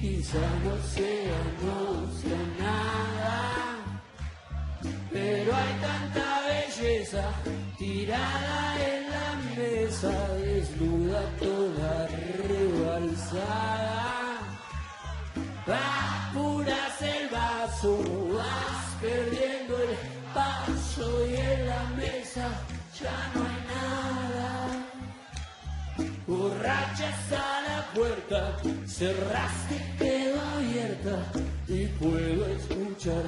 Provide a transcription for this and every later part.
quizá no sea, no sea nada. Pero hay tanta belleza tirada en la mesa, desnuda toda rebalsada. Cerraste, quedó abierta y puedo escuchar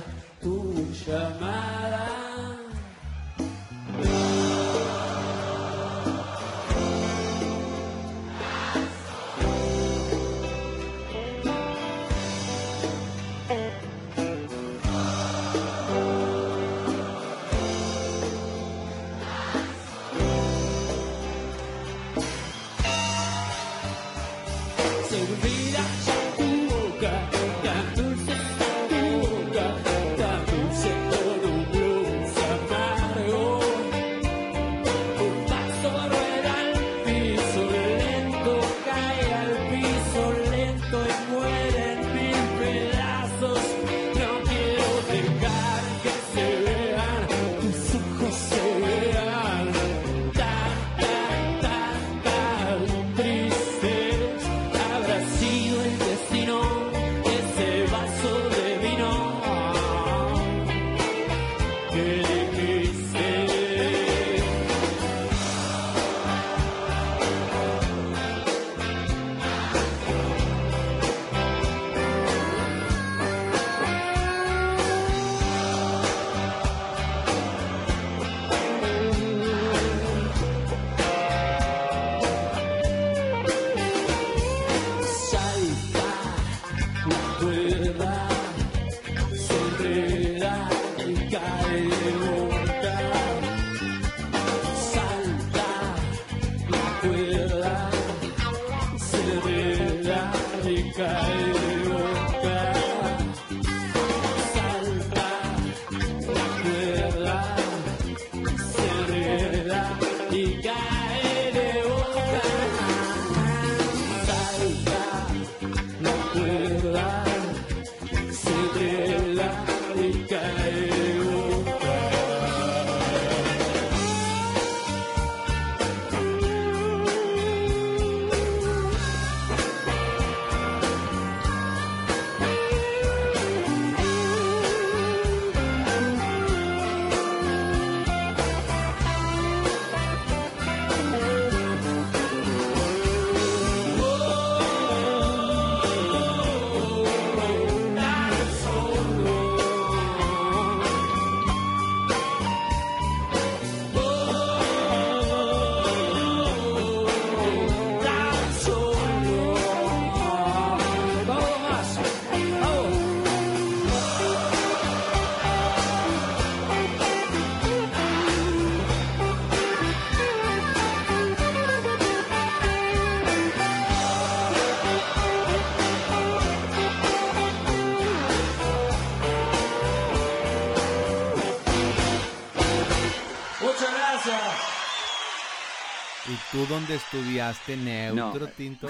tú dónde estudiaste neutro, No. Tinto?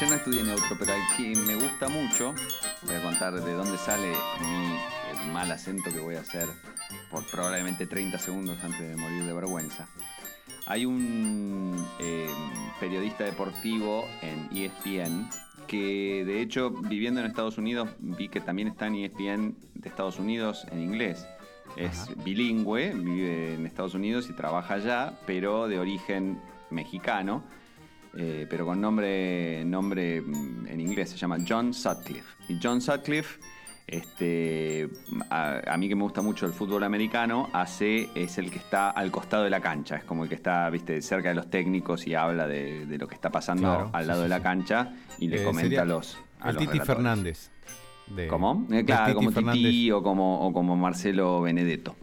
Yo no estudié neutro, pero aquí me gusta mucho. Voy a contar de dónde sale mi el mal acento que voy a hacer por probablemente 30 segundos antes de morir de vergüenza. Hay un eh, periodista deportivo en ESPN que de hecho viviendo en Estados Unidos vi que también está en ESPN de Estados Unidos en inglés. Es bilingüe, vive en Estados Unidos y trabaja allá, pero de origen mexicano, eh, pero con nombre, nombre mm, en inglés, se llama John Sutcliffe. Y John Sutcliffe, este, a, a mí que me gusta mucho el fútbol americano, hace, es el que está al costado de la cancha, es como el que está viste, cerca de los técnicos y habla de, de lo que está pasando Claro, al lado sí, de la cancha y le Eh, comenta a los... a el los Titi relatores. Fernández. de- ¿Cómo? Eh, claro, Titi como Fernández. Titi o como, o como Marcelo Benedetto.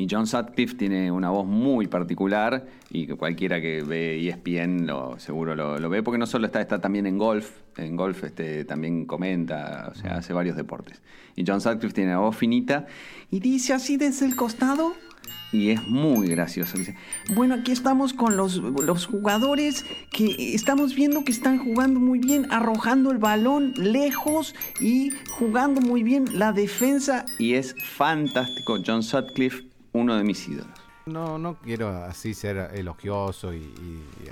Y John Sutcliffe tiene una voz muy particular y que cualquiera que ve ESPN lo, seguro lo, lo ve, porque no solo está, está también en golf, en golf este, también comenta, o sea, hace varios deportes. Y John Sutcliffe tiene una voz finita y dice así desde el costado, y es muy gracioso. Dice, bueno, aquí estamos con los, los jugadores que estamos viendo que están jugando muy bien, arrojando el balón lejos y jugando muy bien la defensa. Y es fantástico. John Sutcliffe, uno de mis ídolos. No, no quiero así ser elogioso y,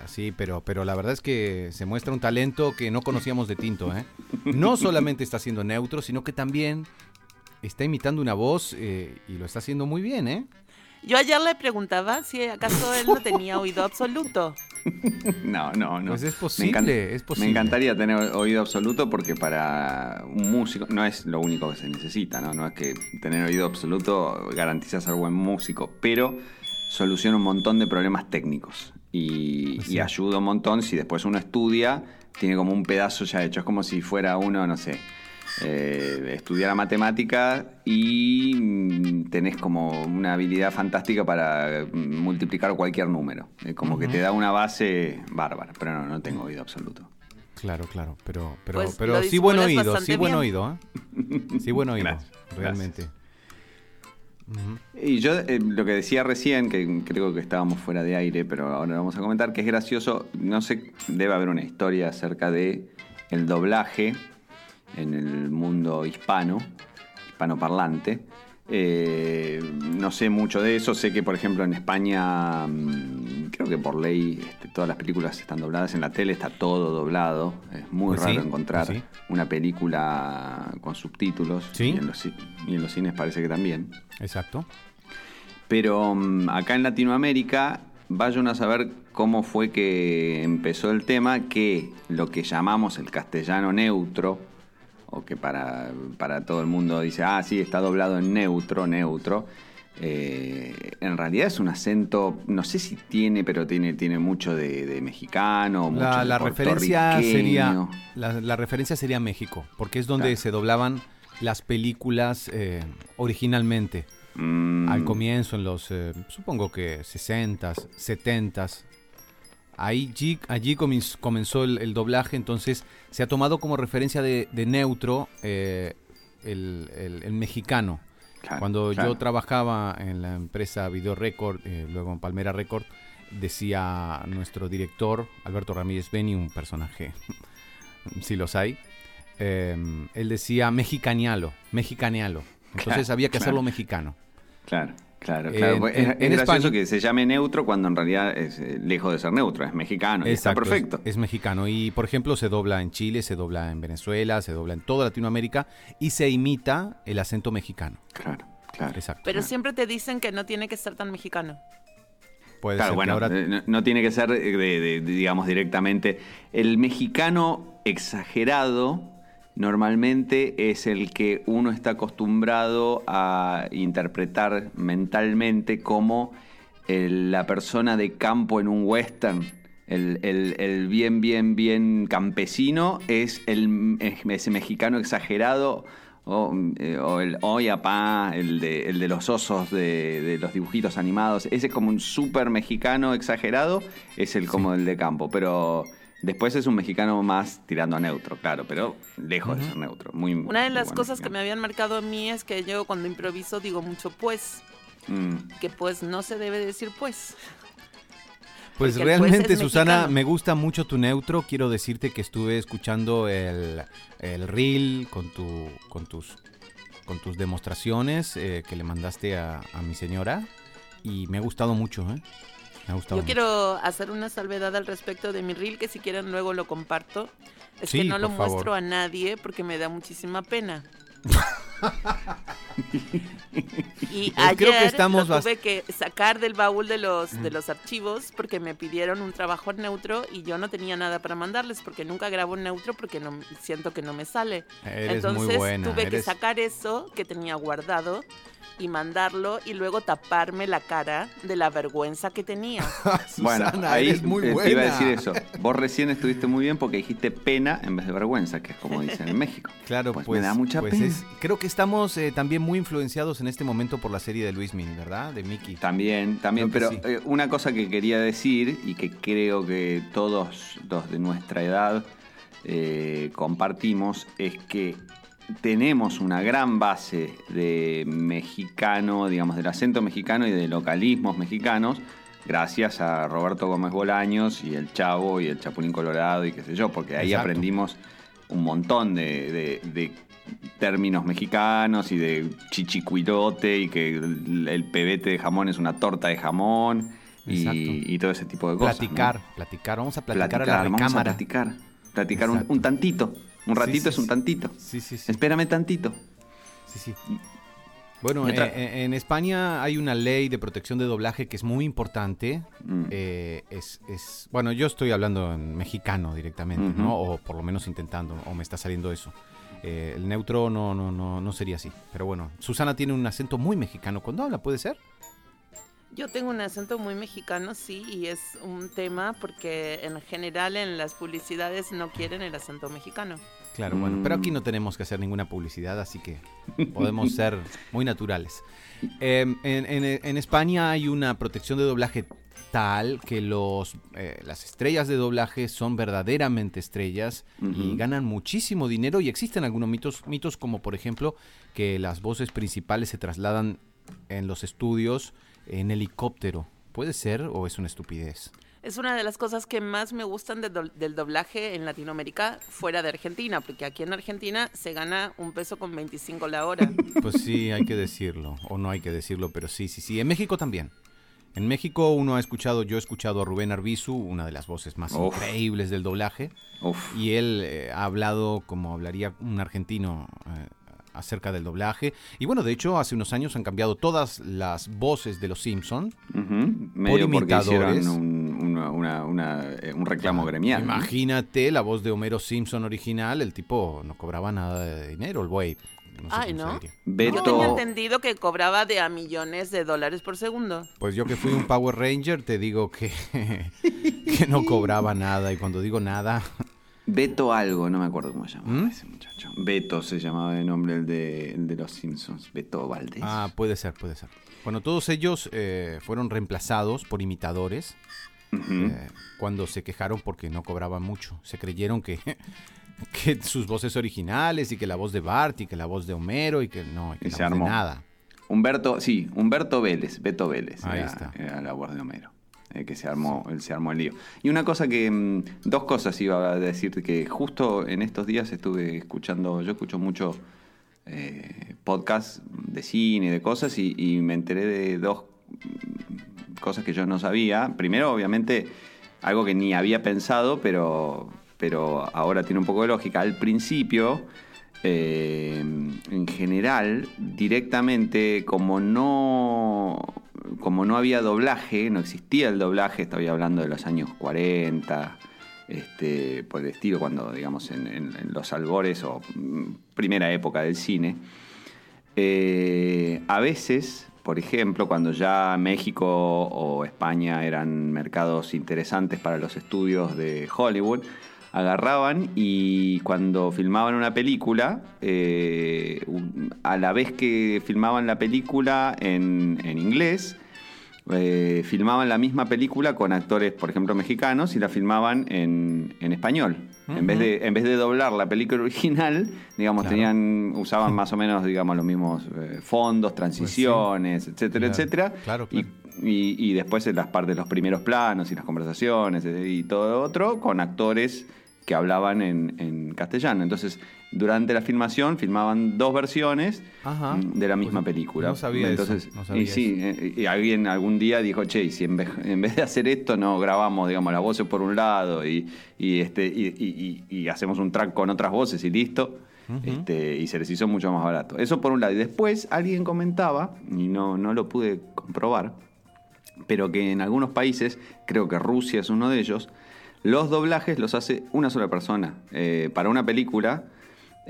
así, pero, pero la verdad es que se muestra un talento que no conocíamos de Tinto. ¿eh? No solamente está siendo neutro, sino que también está imitando una voz eh, y lo está haciendo muy bien, ¿eh? Yo ayer le preguntaba si acaso él no tenía oído absoluto. No, no, no. Pues es posible, es posible. Me encantaría tener oído absoluto porque para un músico no es lo único que se necesita, ¿no? No es que tener oído absoluto garantiza ser buen músico, pero soluciona un montón de problemas técnicos y, Sí. y ayuda un montón si después uno estudia, tiene como un pedazo ya hecho. Es como si fuera uno, no sé, eh, estudiara matemática y mm, tenés como una habilidad fantástica para mm, multiplicar cualquier número. Como que te da una base bárbara, pero no, no tengo oído absoluto. Claro, claro, pero, pero, Pues pero lo sí buen oído, sí buen bien. oído, ¿eh? Sí buen oído, Gracias, realmente. Y yo eh, lo que decía recién, que creo que estábamos fuera de aire, pero ahora lo vamos a comentar, que es gracioso, no sé, debe haber una historia acerca de el doblaje en el mundo hispano, hispanoparlante. Eh, no sé mucho de eso, sé que por ejemplo en España, mm, creo que por ley este, todas las películas están dobladas, en la tele está todo doblado, es muy Pues raro sí, encontrar pues sí. una película con subtítulos Sí. y, en los, ci- y en los cines parece que también. Exacto. Pero mm, acá en Latinoamérica, vayan a saber cómo fue que empezó el tema, que lo que llamamos el castellano neutro, o que para, para todo el mundo dice, ah, sí, está doblado en neutro, neutro, eh, en realidad es un acento, no sé si tiene, pero tiene, tiene mucho de, de mexicano, mucho La, de la referencia sería la, la referencia sería México, porque es donde Claro. se doblaban las películas eh, originalmente. Mm, Al comienzo, en los, eh, supongo que 60s, 70s. Ahí, allí, allí comenzó el, el doblaje, entonces se ha tomado como referencia de, de neutro eh, el, el- el mexicano. claro, Cuando claro. yo trabajaba en la empresa Video Record, eh, luego en Palmera Record, decía nuestro director, Alberto Ramírez Beni, un personaje, si los hay, eh, él decía mexicanealo, mexicanealo. Entonces Claro, había que hacerlo mexicano. Claro, claro, En- claro. En- es, en es gracioso España- que se llame neutro cuando en realidad es eh, lejos de ser neutro, es mexicano. y está es- perfecto. Es, mexicano. Y por ejemplo, se dobla en Chile, se dobla en Venezuela, se dobla en toda Latinoamérica y se imita el acento mexicano. Claro, claro. Exacto. Pero siempre te dicen que no tiene que ser tan mexicano. Puede Claro, ser bueno, ahora- eh, no, no tiene que ser, eh, de, de- digamos, directamente. El mexicano exagerado normalmente es el que uno está acostumbrado a interpretar mentalmente como el- la persona de campo en un western. El, el- el bien, bien, bien campesino es el, es ese mexicano exagerado o, eh, o el Oye Apá, el de, el de los osos de, de los dibujitos animados. Ese es como un súper mexicano exagerado, es el como el de campo. Pero después es un mexicano más tirando a neutro, claro, pero lejos de ser neutro. Muy, Una de muy las cosas que me habían marcado a mí es que yo cuando improviso digo mucho pues, Mm, que pues no se debe decir pues. Pues Porque juez realmente, Susana, mexicano. me gusta mucho tu neutro. Quiero decirte que estuve escuchando el, el reel con, tu, con, tus, con tus demostraciones eh, que le mandaste a, a mi señora y me ha gustado mucho, ¿eh? Me ha gustado Yo mucho. quiero hacer una salvedad al respecto de mi reel, que si quieren luego lo comparto. Es Sí, que no lo favor. muestro a nadie porque me da muchísima pena. y Pues creo ayer que estamos lo tuve que sacar del baúl de los, de los archivos porque me pidieron un trabajo en neutro y yo no tenía nada para mandarles porque nunca grabo en neutro porque no siento que no me sale. Eres Entonces muy buena. tuve que eres- sacar eso que tenía guardado y mandarlo y luego taparme la cara de la vergüenza que tenía. Bueno, Susana, ahí eres muy buena. te iba a decir eso. Vos recién estuviste muy bien porque dijiste pena en vez de vergüenza, que es como dicen en México. Claro, Pues pues, me da mucha pues pena. es- creo que estamos eh, también muy influenciados en este momento por la serie de Luis Mini, ¿verdad? De Mickey. También, también, Creo pero sí. eh, una cosa que quería decir y que creo que todos los de nuestra edad eh, compartimos es que tenemos una gran base de mexicano, digamos, del acento mexicano y de localismos mexicanos, gracias a Roberto Gómez Bolaños y el Chavo y el Chapulín Colorado y qué sé yo, porque ahí Exacto. aprendimos un montón de, de- de términos mexicanos y de chichicuilote y que el, el pebete de jamón es una torta de jamón y, y todo ese tipo de cosas. ¿no? platicar, platicar. Vamos a platicar, a la vamos a platicar. Platicar un, un tantito. Un ratito sí, es un sí. tantito. Sí, sí, sí. Espérame tantito. Sí, sí. Bueno, eh, eh, en España hay una ley de protección de doblaje que es muy importante. Mm. Eh, es, es- bueno, yo estoy hablando en mexicano directamente. ¿no? O por lo menos intentando, o me está saliendo eso. Eh, el neutro no, no, no, no sería así. Pero bueno, Susana tiene un acento muy mexicano. ¿Cuándo habla? ¿Puede ser? Yo tengo un acento muy mexicano, sí, y es un tema porque en general en las publicidades no quieren el acento mexicano. Claro, bueno, pero Mm. aquí no tenemos que hacer ninguna publicidad, así que podemos ser muy naturales. Eh, en, en- en España hay una protección de doblaje tal que los, eh, las estrellas de doblaje son verdaderamente estrellas y ganan muchísimo dinero y existen algunos mitos, mitos como por ejemplo que las voces principales se trasladan en los estudios en helicóptero. ¿Puede ser o es una estupidez? Es una de las cosas que más me gustan de do- del doblaje en Latinoamérica fuera de Argentina, porque aquí en Argentina se gana un peso con 25 la hora. Pues sí, hay que decirlo, o no hay que decirlo, pero sí, sí, sí. En México también. En México uno ha escuchado, yo he escuchado a Rubén Arbizu, una de las voces más Uf. increíbles del doblaje, Uf. y él eh, ha hablado como hablaría un argentino eh, acerca del doblaje. Y bueno, de hecho, hace unos años han cambiado todas las voces de los Simpson. Ujú. Medio porque imitadores. un, una- una- una- eh, un reclamo gremial. ¿no? Imagínate la voz de Homero Simpson original, el tipo no cobraba nada de dinero, el güey. No sé Ay, ¿no? diría. Yo Beto, tenía entendido que cobraba de a millones de dólares por segundo. Pues yo que fui un Power Ranger te digo que, que no cobraba nada y cuando digo nada, Beto algo, no me acuerdo cómo se llamaba ¿Mm? ese muchacho. Beto se llamaba de nombre el de, el de los Simpsons. Beto Valdés. ah, puede ser, puede ser. Bueno, todos ellos eh, fueron reemplazados por imitadores eh, cuando se quejaron porque no cobraban mucho. Se creyeron que, que sus voces originales y que la voz de Bart y que la voz de Homero y que no, y que Y la se voz de armó. nada. Humberto, sí, Humberto Vélez, Beto Vélez. Ahí era, está. era la voz de Homero. Eh, que se armó, se armó el lío. Y una cosa que, mm, dos cosas iba a decir, que justo en estos días estuve escuchando, yo escucho mucho eh, podcast de cine, de cosas, y, y me enteré de dos mm, cosas que yo no sabía. Primero, obviamente, algo que ni había pensado, pero, pero ahora tiene un poco de lógica. Al principio, eh, en general, directamente, como no, como no había doblaje, no existía el doblaje, estoy hablando de los años 40, este, por el estilo, cuando, digamos, en los albores o mm, primera época del cine, eh, a veces, por ejemplo, cuando ya México o España eran mercados interesantes para los estudios de Hollywood, agarraban y cuando filmaban una película, eh, a la vez que filmaban la película en, en inglés, eh, filmaban la misma película con actores, por ejemplo, mexicanos y la filmaban en, en español. en, vez de, en vez de doblar la película original, digamos, Claro. tenían, usaban más o menos, digamos, los mismos eh, fondos, transiciones, etcétera, Pues Claro. etcétera. Claro, Y- claro. Y, y después en las partes, los primeros planos y las conversaciones eh, y todo lo otro, con actores que hablaban en, en castellano. Entonces, durante la filmación, filmaban dos versiones Ajá. mm, de la misma Pues, película. no sabía eso, Entonces, no sabía y sí, eh, y alguien algún día dijo, che, y si en vez, en vez de hacer esto, no grabamos, digamos, las voces por un lado y, y, este, y, y- y- y hacemos un track con otras voces y listo. este, y se les hizo mucho más barato. Eso por un lado. Y después alguien comentaba, y no, no lo pude comprobar, pero que en algunos países, creo que Rusia es uno de ellos, los doblajes los hace una sola persona. Eh, para una película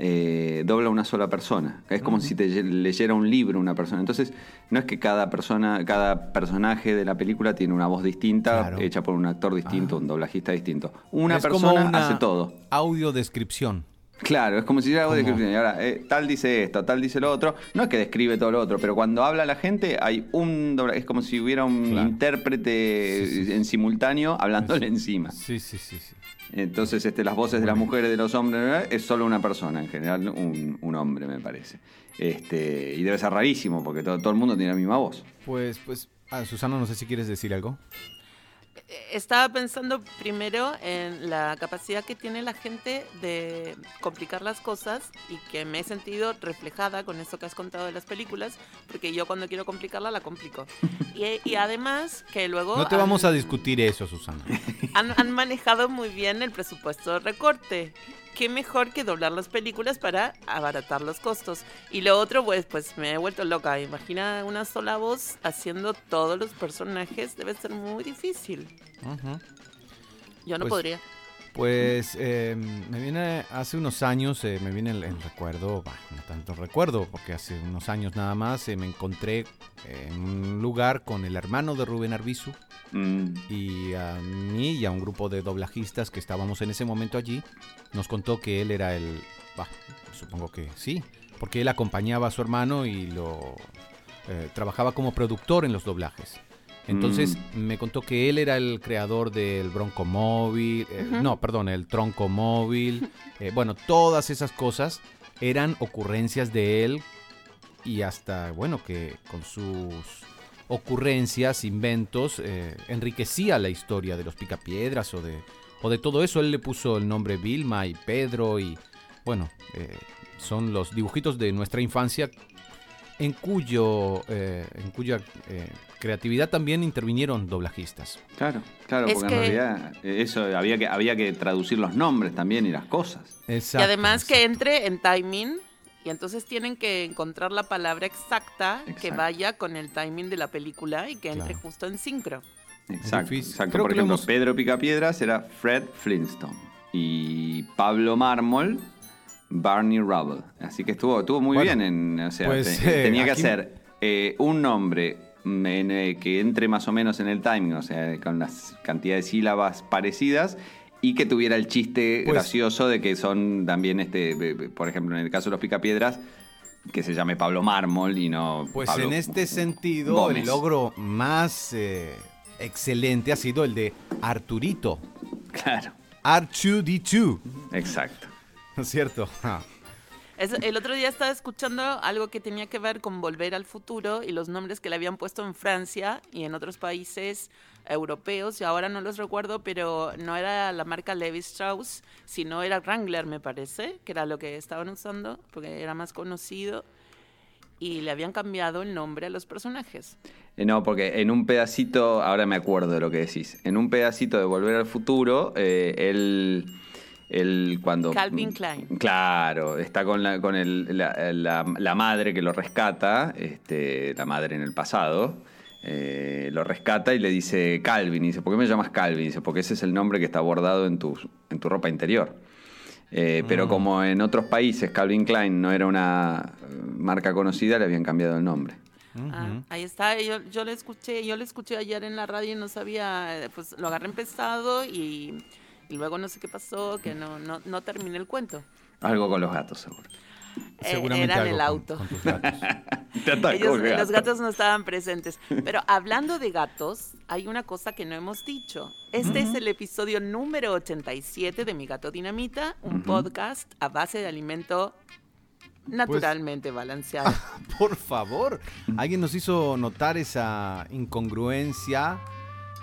eh, dobla una sola persona. Es como si te leyera un libro una persona. Entonces, no es que cada persona, cada personaje de la película tiene una voz distinta, Claro. hecha por un actor distinto, un doblajista distinto. Una Es como persona una hace todo. Audiodescripción. Claro, es como si yo hago descripción. Y ahora, eh, tal dice esto, tal dice lo otro. No es que describe todo lo otro, pero cuando habla la gente hay un dobla- Es como si hubiera un Claro. intérprete Sí, sí. en simultáneo hablándole Sí. encima. Sí, sí, sí, sí. Entonces, este, las voces de las mujeres, de los hombres, es solo una persona, en general un, un hombre, me parece. Este, y debe ser rarísimo, porque todo, todo el mundo tiene la misma voz. Pues, pues, ah, Susana, no sé si quieres decir algo. Estaba pensando primero en la capacidad que tiene la gente de complicar las cosas y que me he sentido reflejada con eso que has contado de las películas, porque yo cuando quiero complicarla la complico. Y, y además que luego No te han- vamos a discutir eso, Susana. han, han manejado muy bien el presupuesto de recorte. Qué mejor que doblar las películas para abaratar los costos. Y lo otro, pues, pues me he vuelto loca. Imagina una sola voz haciendo todos los personajes. Debe ser muy difícil. Yo no Pues, podría. Pues eh, me viene hace unos años, eh, me viene el, el recuerdo, bah, no tanto recuerdo, porque hace unos años nada más eh, me encontré en un lugar con el hermano de Rubén Arbizu Mm, y a mí y a un grupo de doblajistas que estábamos en ese momento allí, nos contó que él era el, bah, supongo que sí, porque él acompañaba a su hermano y lo eh, trabajaba como productor en los doblajes. Entonces me contó que él era el creador del Bronco Móvil, eh, no, perdón, el Tronco Móvil, eh, bueno, todas esas cosas eran ocurrencias de él y hasta, bueno, que con sus ocurrencias, inventos, eh, enriquecía la historia de los picapiedras o de, o de todo eso. Él le puso el nombre Vilma y Pedro y, bueno, eh, son los dibujitos de nuestra infancia en cuyo eh, en cuya eh, creatividad también intervinieron doblajistas. claro, claro, Es porque en realidad eso había que, había que traducir los nombres también y las cosas. Exacto, y además que entre en timing. Y entonces tienen que encontrar la palabra exacta que vaya con el timing de la película y que entre Claro. justo en sincro. Exacto, exacto. Creo Por ejemplo, hemos- Pedro Picapiedras era Fred Flintstone y Pablo Mármol, Barney Rubble. Así que estuvo, estuvo muy Bueno, bien. En, o sea, pues, te- eh, tenía que aquí- hacer eh, un nombre en, eh, que entre más o menos en el timing, o sea, con las cantidades de sílabas parecidas. Y que tuviera el chiste Pues- gracioso de que son también, este, por ejemplo, en el caso de los Picapiedras, que se llame Pablo Mármol y no Pues Pablo en este sentido, Gómez. el logro más eh, excelente ha sido el de Arturito. Claro, R2D2. exacto. ¿No es cierto? Ah. Es- el otro día estaba escuchando algo que tenía que ver con Volver al Futuro y los nombres que le habían puesto en Francia y en otros países europeos, y ahora no los recuerdo, pero no era la marca Levi Strauss, sino era Wrangler, me parece, que era lo que estaban usando, porque era más conocido, y le habían cambiado el nombre a los personajes. Eh, No, porque en un pedacito, ahora me acuerdo de lo que decís, en un pedacito de Volver al Futuro, eh, él, él cuando... Calvin Klein. Claro, está con, la, con el- la, la- la madre que lo rescata, este, la madre en el pasado, eh, lo rescata y le dice Calvin, y dice, ¿por qué me llamas Calvin? Y dice, porque ese es el nombre que está bordado en tu, en tu ropa interior. Eh, Pero Mm. como en otros países Calvin Klein no era una marca conocida, le habían cambiado el nombre. Ah, ahí está, yo, yo lo escuché, yo lo escuché ayer en la radio y no sabía, pues lo agarré empezado y, y luego no sé qué pasó, que no, no, no terminé el cuento. Algo con los gatos, seguro. Eh, Seguramente era en algo el auto. con tus gatos. Te atacó Ellos- el gato. los gatos no estaban presentes. Pero hablando de gatos, hay una cosa que no hemos dicho. Este es el episodio número 87 de Mi Gato Dinamita, un podcast a base de alimento naturalmente balanceado. Por favor, alguien nos hizo notar esa incongruencia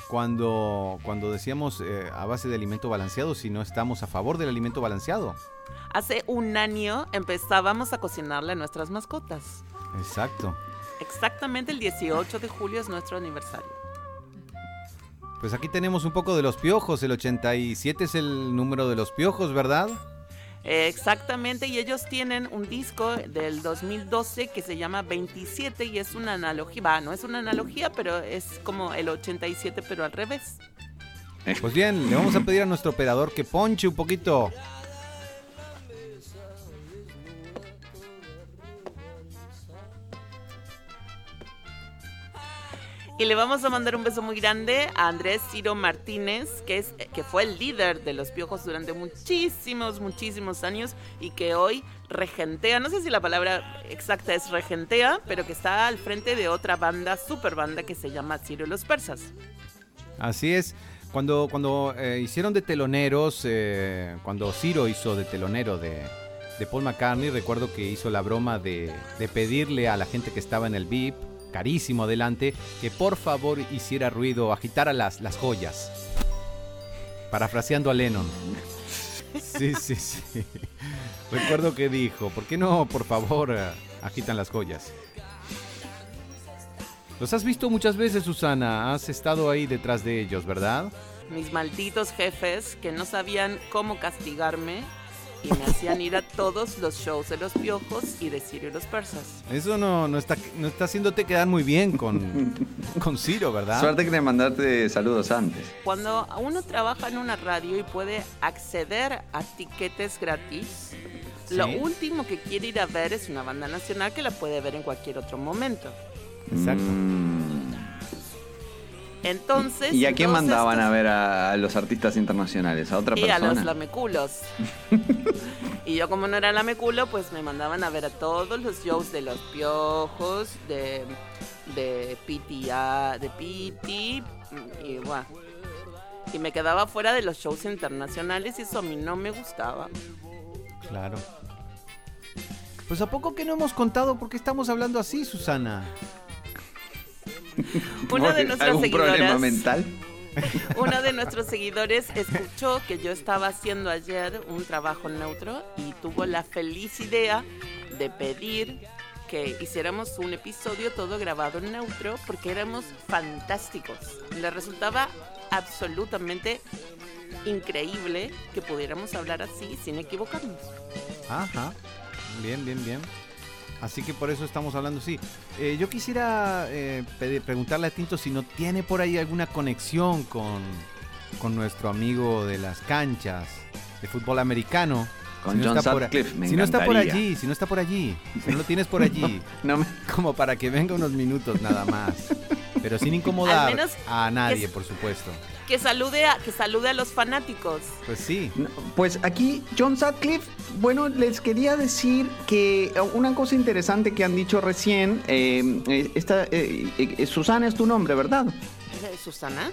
cuando, cuando decíamos eh, a base de alimento balanceado si no estamos a favor del alimento balanceado. Hace un año empezábamos a cocinarle a nuestras mascotas. Exacto. Exactamente el 18 de julio es nuestro aniversario. Pues aquí tenemos un poco de los piojos. El 87 es el número de los piojos, ¿verdad? Exactamente, y ellos tienen un disco del 2012 que se llama 27 y es una analogía, va, no es una analogía, pero es como el 87 pero al revés. Pues bien, le vamos a pedir a nuestro operador que ponche un poquito. Y le vamos a mandar un beso muy grande a Andrés Ciro Martínez, que, es, que fue el líder de los piojos durante muchísimos, muchísimos años y que hoy regentea, no sé si la palabra exacta es regentea, pero que está al frente de otra banda, super banda que se llama Ciro los Persas. Así es. Cuando, cuando eh, hicieron de teloneros, eh, cuando Ciro hizo de telonero de, de Paul McCartney, recuerdo que hizo la broma de, de pedirle a la gente que estaba en el VIP, carísimo adelante, que por favor hiciera ruido, agitara las, las joyas. Parafraseando a Lennon. Sí, sí, sí. Recuerdo que dijo, ¿por qué no, por favor, agitan las joyas? Los has visto muchas veces, Susana. Has estado ahí detrás de ellos, ¿verdad? Mis malditos jefes que no sabían cómo castigarme y me hacían ir a todos los shows de los piojos y de Ciro y los persas. Eso no, no, está, no está haciéndote quedar muy bien con, con Ciro, ¿verdad? Suerte que le mandarte saludos antes. Cuando uno trabaja en una radio y puede acceder a tiquetes gratis, lo último que quiere ir a ver es una banda nacional que la puede ver en cualquier otro momento. Exacto. Mm. Entonces. ¿Y a quién mandaban estos- a ver a, a los artistas internacionales? ¿A otra Y a persona? los lameculos. y yo como no era lameculo, pues me mandaban a ver a todos los shows de los piojos, de, de PTA, de PT, y bueno. Y me quedaba fuera de los shows internacionales y eso a mí no me gustaba. Claro. Pues a poco que no hemos contado por qué estamos hablando así, Susana. Una de ¿Algún nuestras problema seguidoras, mental? uno de nuestros seguidores escuchó que yo estaba haciendo ayer un trabajo neutro y tuvo la feliz idea de pedir que hiciéramos un episodio todo grabado en neutro porque éramos fantásticos. Le resultaba absolutamente increíble que pudiéramos hablar así sin equivocarnos. Ajá. Bien, bien, bien. Así que por eso estamos hablando así. Eh, yo quisiera eh, pedir- preguntarle a Tinto si no tiene por ahí alguna conexión con, con nuestro amigo de las canchas de fútbol americano. Con Si no John está por- me Si no está por allí, si no está por allí, si no lo tienes por allí, No me- como para que venga unos minutos nada más. Pero sin incomodar a nadie, que- por supuesto. Que salude a, que salude a los fanáticos. Pues sí. Pues aquí John Sutcliffe, bueno, les quería decir que eh, una cosa interesante que han dicho recién, eh, eh, esta, eh, eh, Susana es tu nombre, ¿verdad? Eh, Susana.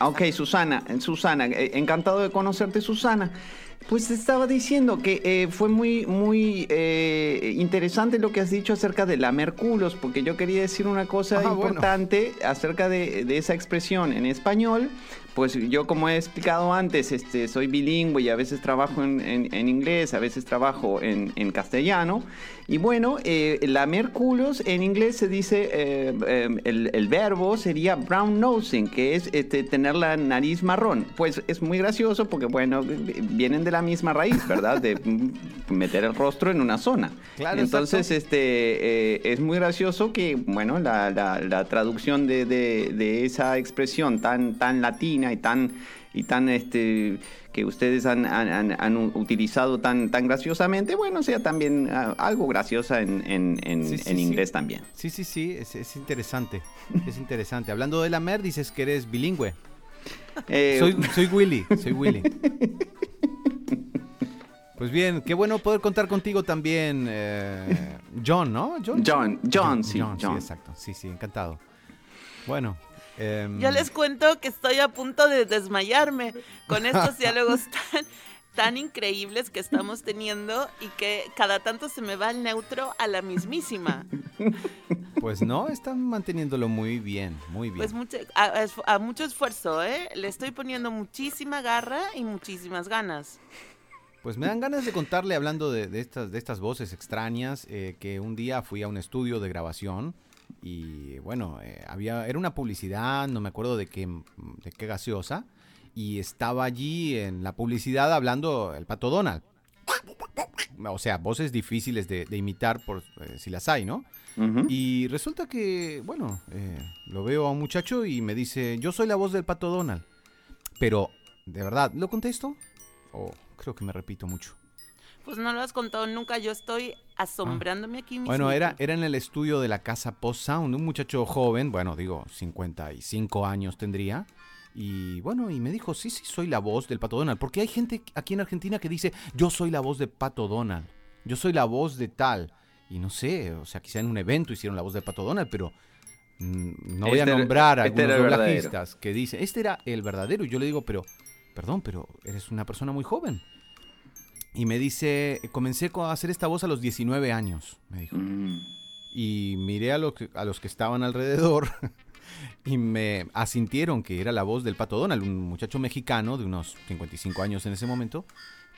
Ok, Susana, Susana, eh, encantado de conocerte, Susana. Pues te estaba diciendo que eh, fue muy, muy eh, interesante lo que has dicho acerca de la Merculos, porque yo quería decir una cosa Ah, bueno. importante acerca de, de esa expresión en español. Pues yo, como he explicado antes, este, soy bilingüe y a veces trabajo en, en- inglés, a veces trabajo en, en castellano. Y bueno, eh, lamer culos en inglés se dice, eh, eh, el, el verbo sería brown nosing, que es este, tener la nariz marrón. Pues es muy gracioso porque, bueno, vienen de la misma raíz, ¿verdad? De meter el rostro en una zona. Claro, Entonces, exacto. este, eh, es muy gracioso que, bueno, la, la- la traducción de, de- de esa expresión tan, tan latina y tan, y tan este, que ustedes han, han- han- utilizado tan, tan graciosamente, bueno, sea también ah, algo graciosa en, en- en- Sí, sí, en sí. inglés también. Sí, sí, sí, es, es interesante. Es interesante. Hablando de la mer, dices que eres bilingüe. Eh, Soy, soy Willy, soy Willy. Pues bien, qué bueno poder contar contigo también, eh, John, ¿no? John, John, sí, sí, John. exacto. Sí, sí, encantado. Bueno. Em, Yo les cuento que estoy a punto de desmayarme con estos diálogos tan, tan increíbles que estamos teniendo y que cada tanto se me va el neutro a la mismísima. Pues no, están manteniéndolo muy bien, muy bien. Pues mucho, a, a- a mucho esfuerzo, ¿eh? Le estoy poniendo muchísima garra y muchísimas ganas. Pues me dan ganas de contarle, hablando de, de estas, de estas voces extrañas, eh, que un día fui a un estudio de grabación y bueno, eh, había, era una publicidad, no me acuerdo de qué, de qué gaseosa, y estaba allí en la publicidad hablando el pato Donald. O sea, voces difíciles de, de imitar por eh, si las hay, ¿no? Y resulta que, bueno, eh, lo veo a un muchacho y me dice, yo soy la voz del pato Donald. Pero, ¿de verdad lo contesto? O creo que me repito mucho. Pues no lo has contado nunca. Yo estoy asombrándome aquí mismo. Bueno, era, era en el estudio de la casa Post Sound, un muchacho joven, bueno, digo, 55 años tendría. Y bueno, y me dijo, sí, sí, soy la voz del Pato Donald. Porque hay gente aquí en Argentina que dice, yo soy la voz de Pato Donald. Yo soy la voz de tal. Y no sé, o sea, quizá en un evento hicieron la voz de Pato Donald, pero mm, no voy Este a era- nombrar a este algunos era el verdadero. doblajistas que dicen, este era el verdadero. Y yo le digo, pero, perdón, pero eres una persona muy joven. Y me dice, comencé co- a hacer esta voz a los 19 años, me dijo. Mm. Y miré a, lo que- a los que estaban alrededor y me asintieron que era la voz del Pato Donald, un muchacho mexicano de unos 55 años en ese momento,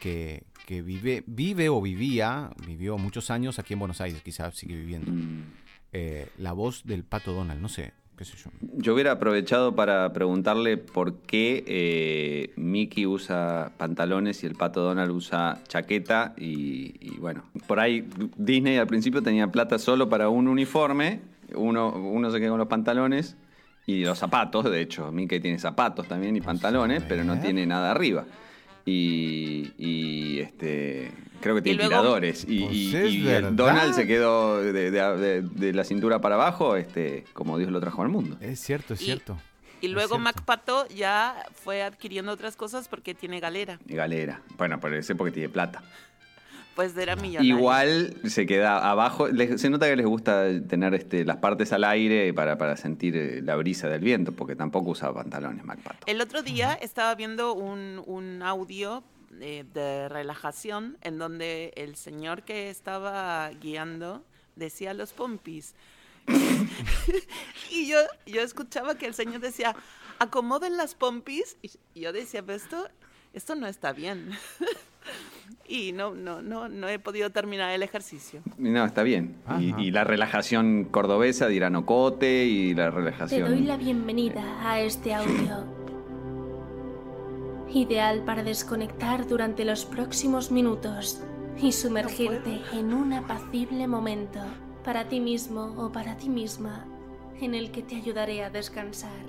que, que vive, vive o vivía, vivió muchos años aquí en Buenos Aires, quizás sigue viviendo. Mm. Eh, la voz del Pato Donald, no sé, qué sé yo. Yo hubiera aprovechado para preguntarle por qué eh, Mickey usa pantalones y el pato Donald usa chaqueta. Y, y bueno, por ahí Disney al principio tenía plata solo para un uniforme. Uno, uno se queda con los pantalones y los zapatos. De hecho, Mickey tiene zapatos también y pantalones, pero no tiene nada arriba. Y, y, este creo que Y tiene luego- tiradores. Y, Pues y- es y el verdad. Donald se quedó de, de- de- de la cintura para abajo, este, como Dios lo trajo al mundo. Es cierto, es Y- cierto. Y luego. Mac Pato ya fue adquiriendo otras cosas porque tiene galera. Galera. Bueno, parece porque tiene plata. Pues era millonario. Igual se queda abajo. les- se nota que les gusta tener este, las partes al aire para, para sentir eh, la brisa del viento, porque tampoco usa pantalones, MacPato. El otro día estaba viendo un, un audio eh, de relajación en donde el señor que estaba guiando decía los pompis. y yo, yo escuchaba que el señor decía, acomoden las pompis. Y yo decía, pero esto, esto no está bien. y no, no, no, no he podido terminar el ejercicio. No, está bien. Y, la relajación cordobesa de Iranocote y la Te relajación. doy la bienvenida a este audio. Ideal para desconectar durante los próximos minutos y sumergirte en un apacible momento para ti mismo o para ti misma en el que te ayudaré a descansar.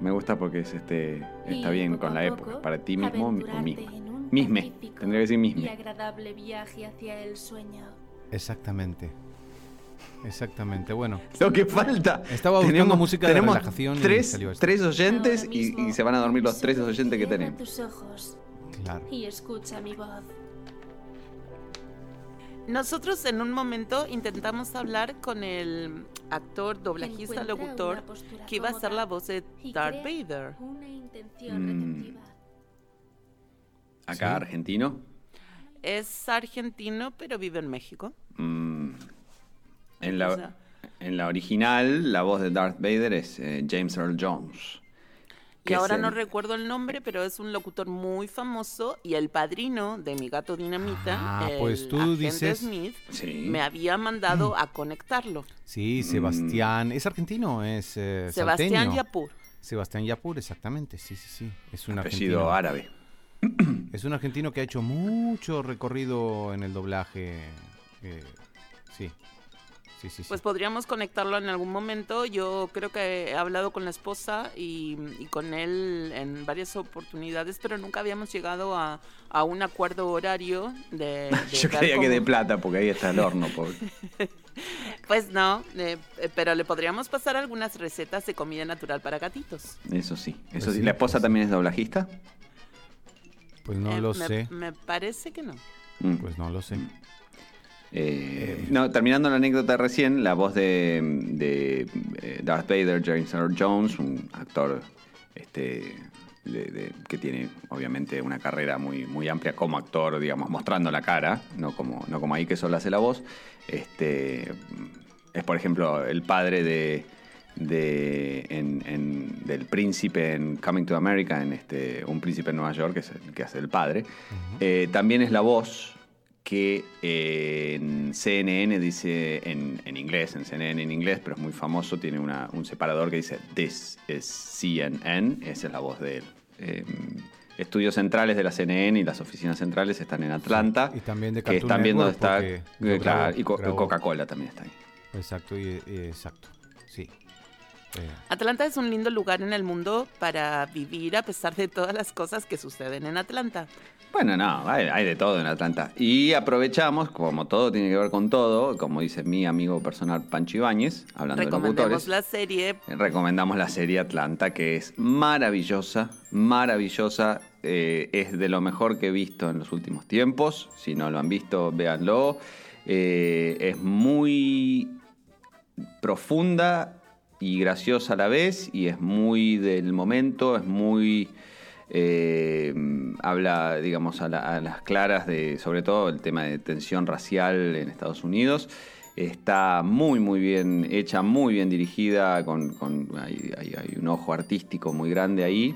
Me gusta porque es este está Y bien con la época. Para ti mismo o misma. Misme. Tendría que decir Y misme. agradable viaje hacia el sueño. Exactamente. Exactamente, bueno. Lo que falta. Estaba buscando música de tenemos relajación y Tres, salió esto. tres oyentes y, se van a dormir los tres oyentes que tenemos. tus ojos Claro. y escucha mi voz. Nosotros en un momento intentamos hablar con el actor, doblajista, locutor, que iba a ser cómoda la voz de Darth Vader. Mm. Acá, Sí. argentino. Es argentino, pero vive en México. Mm, en, O la, sea- en la original, la voz de Darth Vader es eh, James Earl Jones. Y ahora no el- recuerdo el nombre, pero es un locutor muy famoso y el padrino de mi gato Dinamita, Ah, el pues tú agente dices- Smith, Sí. me había mandado a conectarlo. Sí, Sebastián. ¿Es argentino? Es eh, Sebastián salteño. Yapur. Sebastián Yapur, exactamente. Sí, sí, sí. Es un apellido argentino. árabe. Es un argentino que ha hecho mucho recorrido en el doblaje. eh, sí. Sí, sí, sí. Pues podríamos conectarlo en algún momento. Yo creo que he hablado con la esposa y, y con él en varias oportunidades, pero nunca habíamos llegado a, a un acuerdo horario de... de Yo creía que de plata, porque ahí está el horno. pobre. Pues no, eh, eh, pero le podríamos pasar algunas recetas de comida natural para gatitos. Eso sí. Eso Pues sí. ¿La esposa pues también es doblajista? Pues no Eh, lo me, sé. Me parece que no. Mm. Pues no lo sé. Eh, no, terminando la anécdota recién, la voz de, de, eh, Darth Vader, James Earl Jones, un actor este, de- de- que tiene obviamente una carrera muy, muy amplia como actor, digamos, mostrando la cara, no como, no como ahí que solo hace la voz. Este, es, por ejemplo, el padre de, de- en- en- del príncipe en Coming to America, en este, un príncipe en Nueva York, que es el que hace el padre. Eh, también es la voz que eh, en CNN dice, en, en inglés, en CNN en inglés, pero es muy famoso, tiene una- un separador que dice This is CNN, esa es la voz de él. Eh, estudios centrales de la CNN y las oficinas centrales están en Atlanta. Y también de que Cartoon están viendo está. eh, claro, y Co-. Coca-Cola también está ahí. Exacto, y, y- exacto. Sí. Eh, Atlanta es un lindo lugar en el mundo para vivir a pesar de todas las cosas que suceden en Atlanta. Bueno, no, hay, hay de todo en Atlanta. Y aprovechamos, como todo tiene que ver con todo, como dice mi amigo personal Pancho Ibáñez, hablando de locutores. la serie. Recomendamos la serie Atlanta, que es maravillosa, maravillosa. eh, es de lo mejor que he visto en los últimos tiempos. Si no lo han visto, véanlo. Eh, es muy profunda y graciosa a la vez, y es muy del momento, es muy. eh, habla, digamos, a, la- a las claras de, sobre todo, el tema de tensión racial en Estados Unidos. Está muy, muy bien hecha, muy bien dirigida, con, con- hay, hay- hay un ojo artístico muy grande ahí,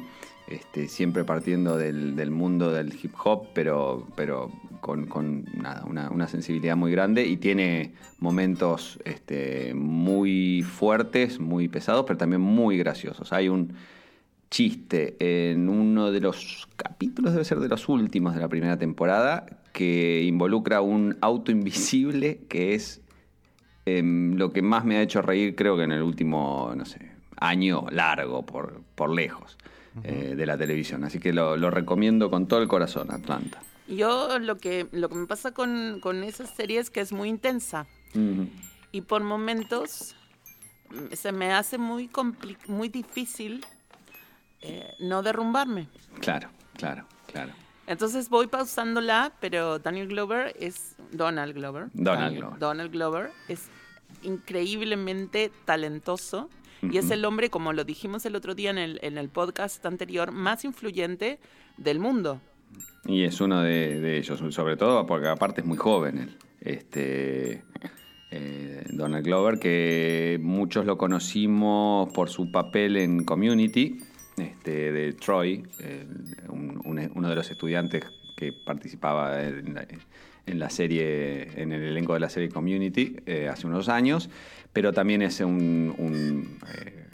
este, siempre partiendo del, mundo del hip hop, pero, pero con, una sensibilidad muy grande y tiene momentos este, muy fuertes, muy pesados, pero también muy graciosos. Hay un chiste en uno de los capítulos, debe ser de los últimos de la primera temporada, que involucra un auto invisible que es em, lo que más me ha hecho reír, creo que en el último, no sé, año largo, por, por lejos, eh, de la televisión. Así que lo, lo recomiendo con todo el corazón, Atlanta. Yo lo que, lo que me pasa con, con esa serie es que es muy intensa y por momentos mm, se me hace muy, muy difícil eh, no derrumbarme. Claro, claro, claro. Entonces voy pausándola, pero Daniel Glover es Donald Glover. Donald Daniel- Glover. Donald Glover es increíblemente talentoso y es el hombre, como lo dijimos el otro día en el, en el podcast anterior, más influyente del mundo. Y es uno de, de ellos, sobre todo porque aparte es muy joven él. Este, eh, Donald Glover, que muchos lo conocimos por su papel en Community, este, de Troy, eh, un- un- uno de los estudiantes que participaba en la, en la serie, en el elenco de la serie Community eh, hace unos años, pero también es un, un, eh,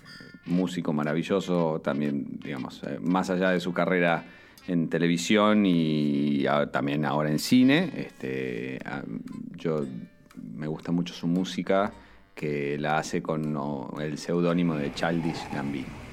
músico maravilloso, también, digamos, eh, más allá de su carrera en televisión y también ahora en cine. Este, yo me gusta mucho su música que la hace con el seudónimo de Childish Gambino.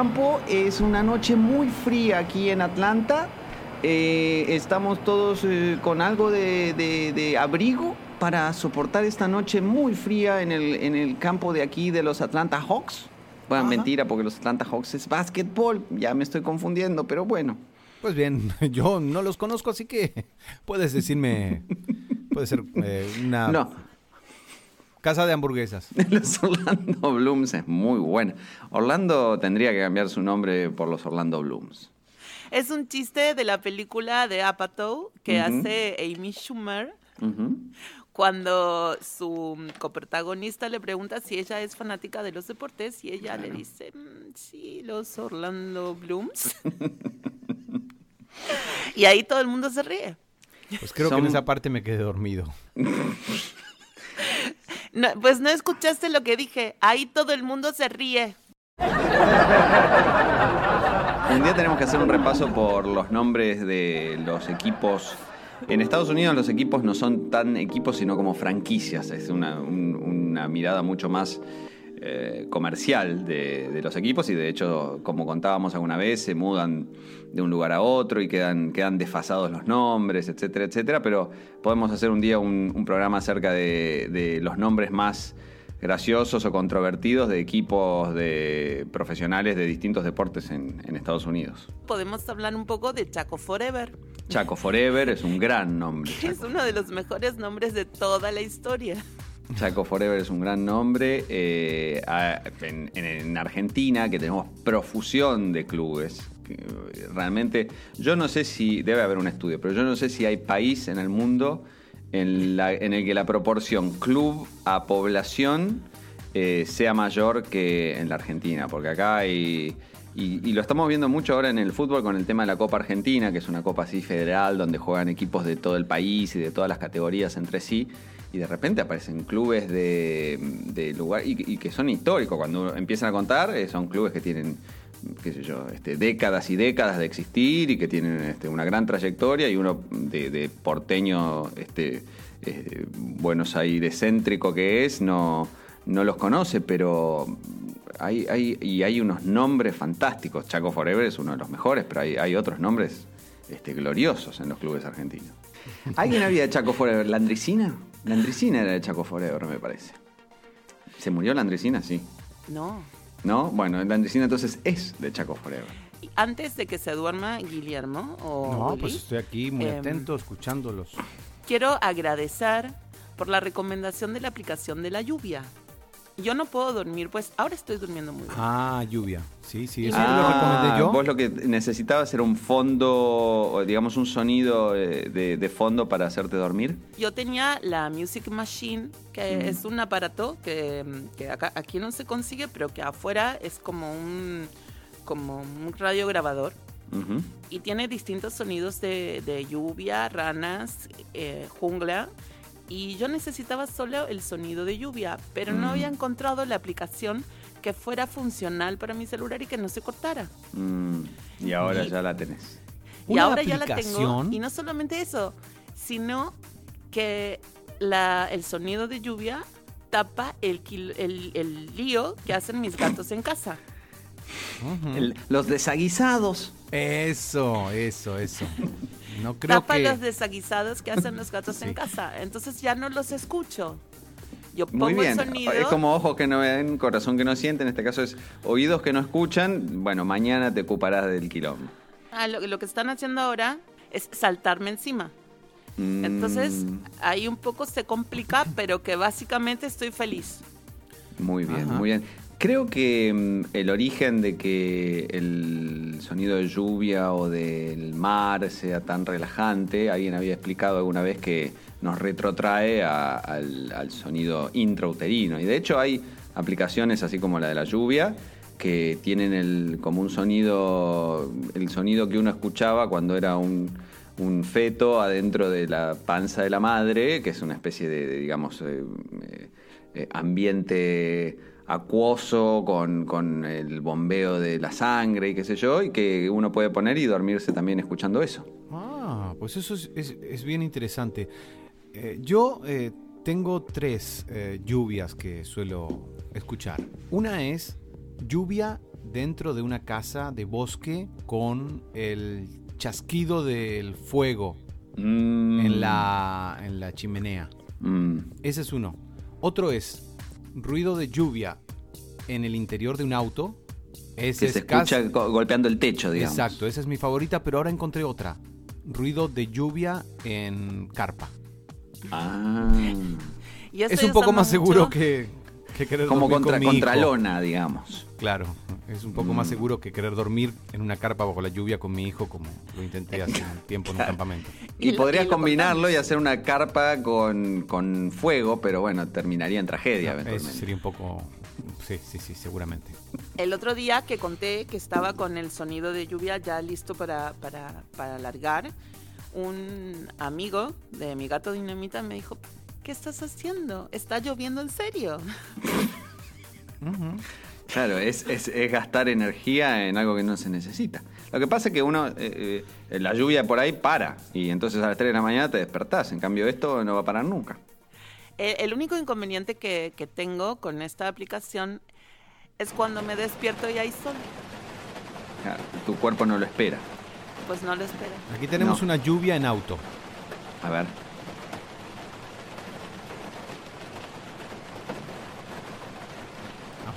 Campo es una noche muy fría aquí en Atlanta. Eh, estamos todos eh, con algo de, de- de abrigo para soportar esta noche muy fría en el, en el campo de aquí de los Atlanta Hawks. Bueno, mentira, porque los Atlanta Hawks es básquetbol, ya me estoy confundiendo, pero bueno. Pues bien, yo no los conozco, así que puedes decirme, puede ser eh, una No, casa de hamburguesas. los Orlando Blooms es muy buena. Orlando tendría que cambiar su nombre por los Orlando Blooms. Es un chiste de la película de Apatow que hace Amy Schumer cuando su coprotagonista le pregunta si ella es fanática de los deportes y ella le dice, "Mm, sí, los Orlando Blooms. y ahí todo el mundo se ríe. Pues creo que en esa parte me quedé dormido. No, pues no escuchaste lo que dije, ahí todo el mundo se ríe. Un día tenemos que hacer un repaso por los nombres de los equipos. En Estados Unidos los equipos no son tan equipos sino como franquicias. Es una, un- una mirada mucho más eh, comercial de, de los equipos y de hecho, como contábamos alguna vez, se mudan de un lugar a otro y quedan, quedan desfasados los nombres, etcétera, etcétera. Pero podemos hacer un día un, un programa acerca de, de los nombres más graciosos o controvertidos de equipos de profesionales de distintos deportes en, en Estados Unidos. Podemos hablar un poco de Chaco Forever, Chaco Forever es un gran nombre. es uno de los mejores nombres de toda la historia. Chaco Forever es un gran nombre. Eh, en, en- en Argentina, que tenemos profusión de clubes. eh, Realmente, yo no sé si, debe haber un estudio, pero yo no sé si hay país en el mundo en, el que la proporción club a población eh, sea mayor que en la Argentina, porque acá hay... Y lo estamos viendo mucho ahora en el fútbol con el tema de la Copa Argentina, que es una copa así federal donde juegan equipos de todo el país y de todas las categorías entre sí. Y de repente aparecen clubes de, de lugar y, y que son históricos. Cuando empiezan a contar, eh, son clubes que tienen, qué sé yo, este, décadas y décadas de existir y que tienen este, una gran trayectoria y uno de, de porteño, este, eh, Buenos Aires céntrico que es, no, no los conoce, pero hay, hay, y hay unos nombres fantásticos. Chaco Forever es uno de los mejores, pero hay, hay otros nombres este, gloriosos en los clubes argentinos. ¿Alguien había de Chaco Forever? ¿Landricina? Landricina era de Chaco Forever, me parece. ¿Se murió Landricina? Sí. No. ¿No? Bueno, Landricina entonces es de Chaco Forever. Y Antes de que se duerma Guillermo o No, Willy, pues estoy aquí muy Em, atento escuchándolos. quiero agradecer por la recomendación de la aplicación de la lluvia. Yo no puedo dormir, pues ahora estoy durmiendo muy bien. Ah, lluvia. Sí, sí, eso Ah, lo recomendé yo. Vos lo que necesitabas era un fondo, digamos un sonido eh, de, de fondo para hacerte dormir. Yo tenía la Music Machine, que Mm. es un aparato que, que acá, aquí no se consigue, pero que afuera es como un, como un radiograbador. Ujú. Y tiene distintos sonidos de, de lluvia, ranas, eh, jungla. Y yo necesitaba solo el sonido de lluvia, pero no Mm. había encontrado la aplicación que fuera funcional para mi celular y que no se cortara. Mm, y ahora Y- ya la tenés. Y Una ahora ya la tengo. aplicación. Y no solamente eso, sino que la, el sonido de lluvia tapa el, el, el lío que hacen mis gatos en casa. El- los desaguisados. Eso, eso, eso. No creo tapa que... los desaguisados que hacen los gatos en casa. Entonces ya no los escucho. Yo pongo Muy bien. el sonido. Es como ojos que no ven, corazón que no siente. En este caso es oídos que no escuchan. Bueno, mañana te ocuparás del quilombo. Ah, lo, lo que están haciendo ahora es saltarme encima. Mm, Entonces, ahí un poco se complica, pero que básicamente estoy feliz. Muy bien, Ajá. muy bien. Creo que mm, el origen de que el sonido de lluvia o del mar sea tan relajante, alguien había explicado alguna vez que nos retrotrae al, sonido intrauterino. Y de hecho hay aplicaciones así como la de la lluvia que tienen el, como un sonido, el sonido que uno escuchaba cuando era un, feto adentro de la panza de la madre, que es una especie de, digamos, eh, eh, ambiente acuoso con, con el bombeo de la sangre y qué sé yo, y que uno puede poner y dormirse también escuchando eso. Ah, pues eso es, es- es bien interesante. Eh, yo eh, tengo tres eh, lluvias que suelo escuchar. Una es lluvia dentro de una casa de bosque con el chasquido del fuego Mm, en, la, en la chimenea. mm, Ese es uno. Otro es ruido de lluvia en el interior de un auto. Ese que es se escucha go- golpeando el techo, digamos. Exacto, esa es mi favorita, pero ahora encontré otra. Ruido de lluvia en carpa. Ah, Es un poco más seguro mucho- que, que querer como dormir contra, con mi contra hijo. lona, digamos. Claro, es un poco Mm. más seguro que querer dormir en una carpa bajo la lluvia con mi hijo, como lo intenté hace un tiempo en un campamento. Y, Y lo- podrías y lo combinarlo y hacer una carpa con, con fuego, pero bueno, terminaría en tragedia Eso eventualmente. sería un poco... Sí, sí, sí, seguramente. El otro día que conté que estaba con el sonido de lluvia ya listo para, para, para largar, un amigo de mi gato dinamita me dijo, ¿qué estás haciendo? ¿Está lloviendo en serio? Claro, es, es- es gastar energía en algo que no se necesita. Lo que pasa es que uno, eh, eh, la lluvia por ahí para, y entonces a las 3 de la mañana te despertás. En cambio, esto no va a parar nunca. Eh, el único inconveniente que, que tengo con esta aplicación es cuando me despierto y hay sol. Claro, tu cuerpo no lo espera. Pues no lo espero. Aquí tenemos No. una lluvia en auto. A ver.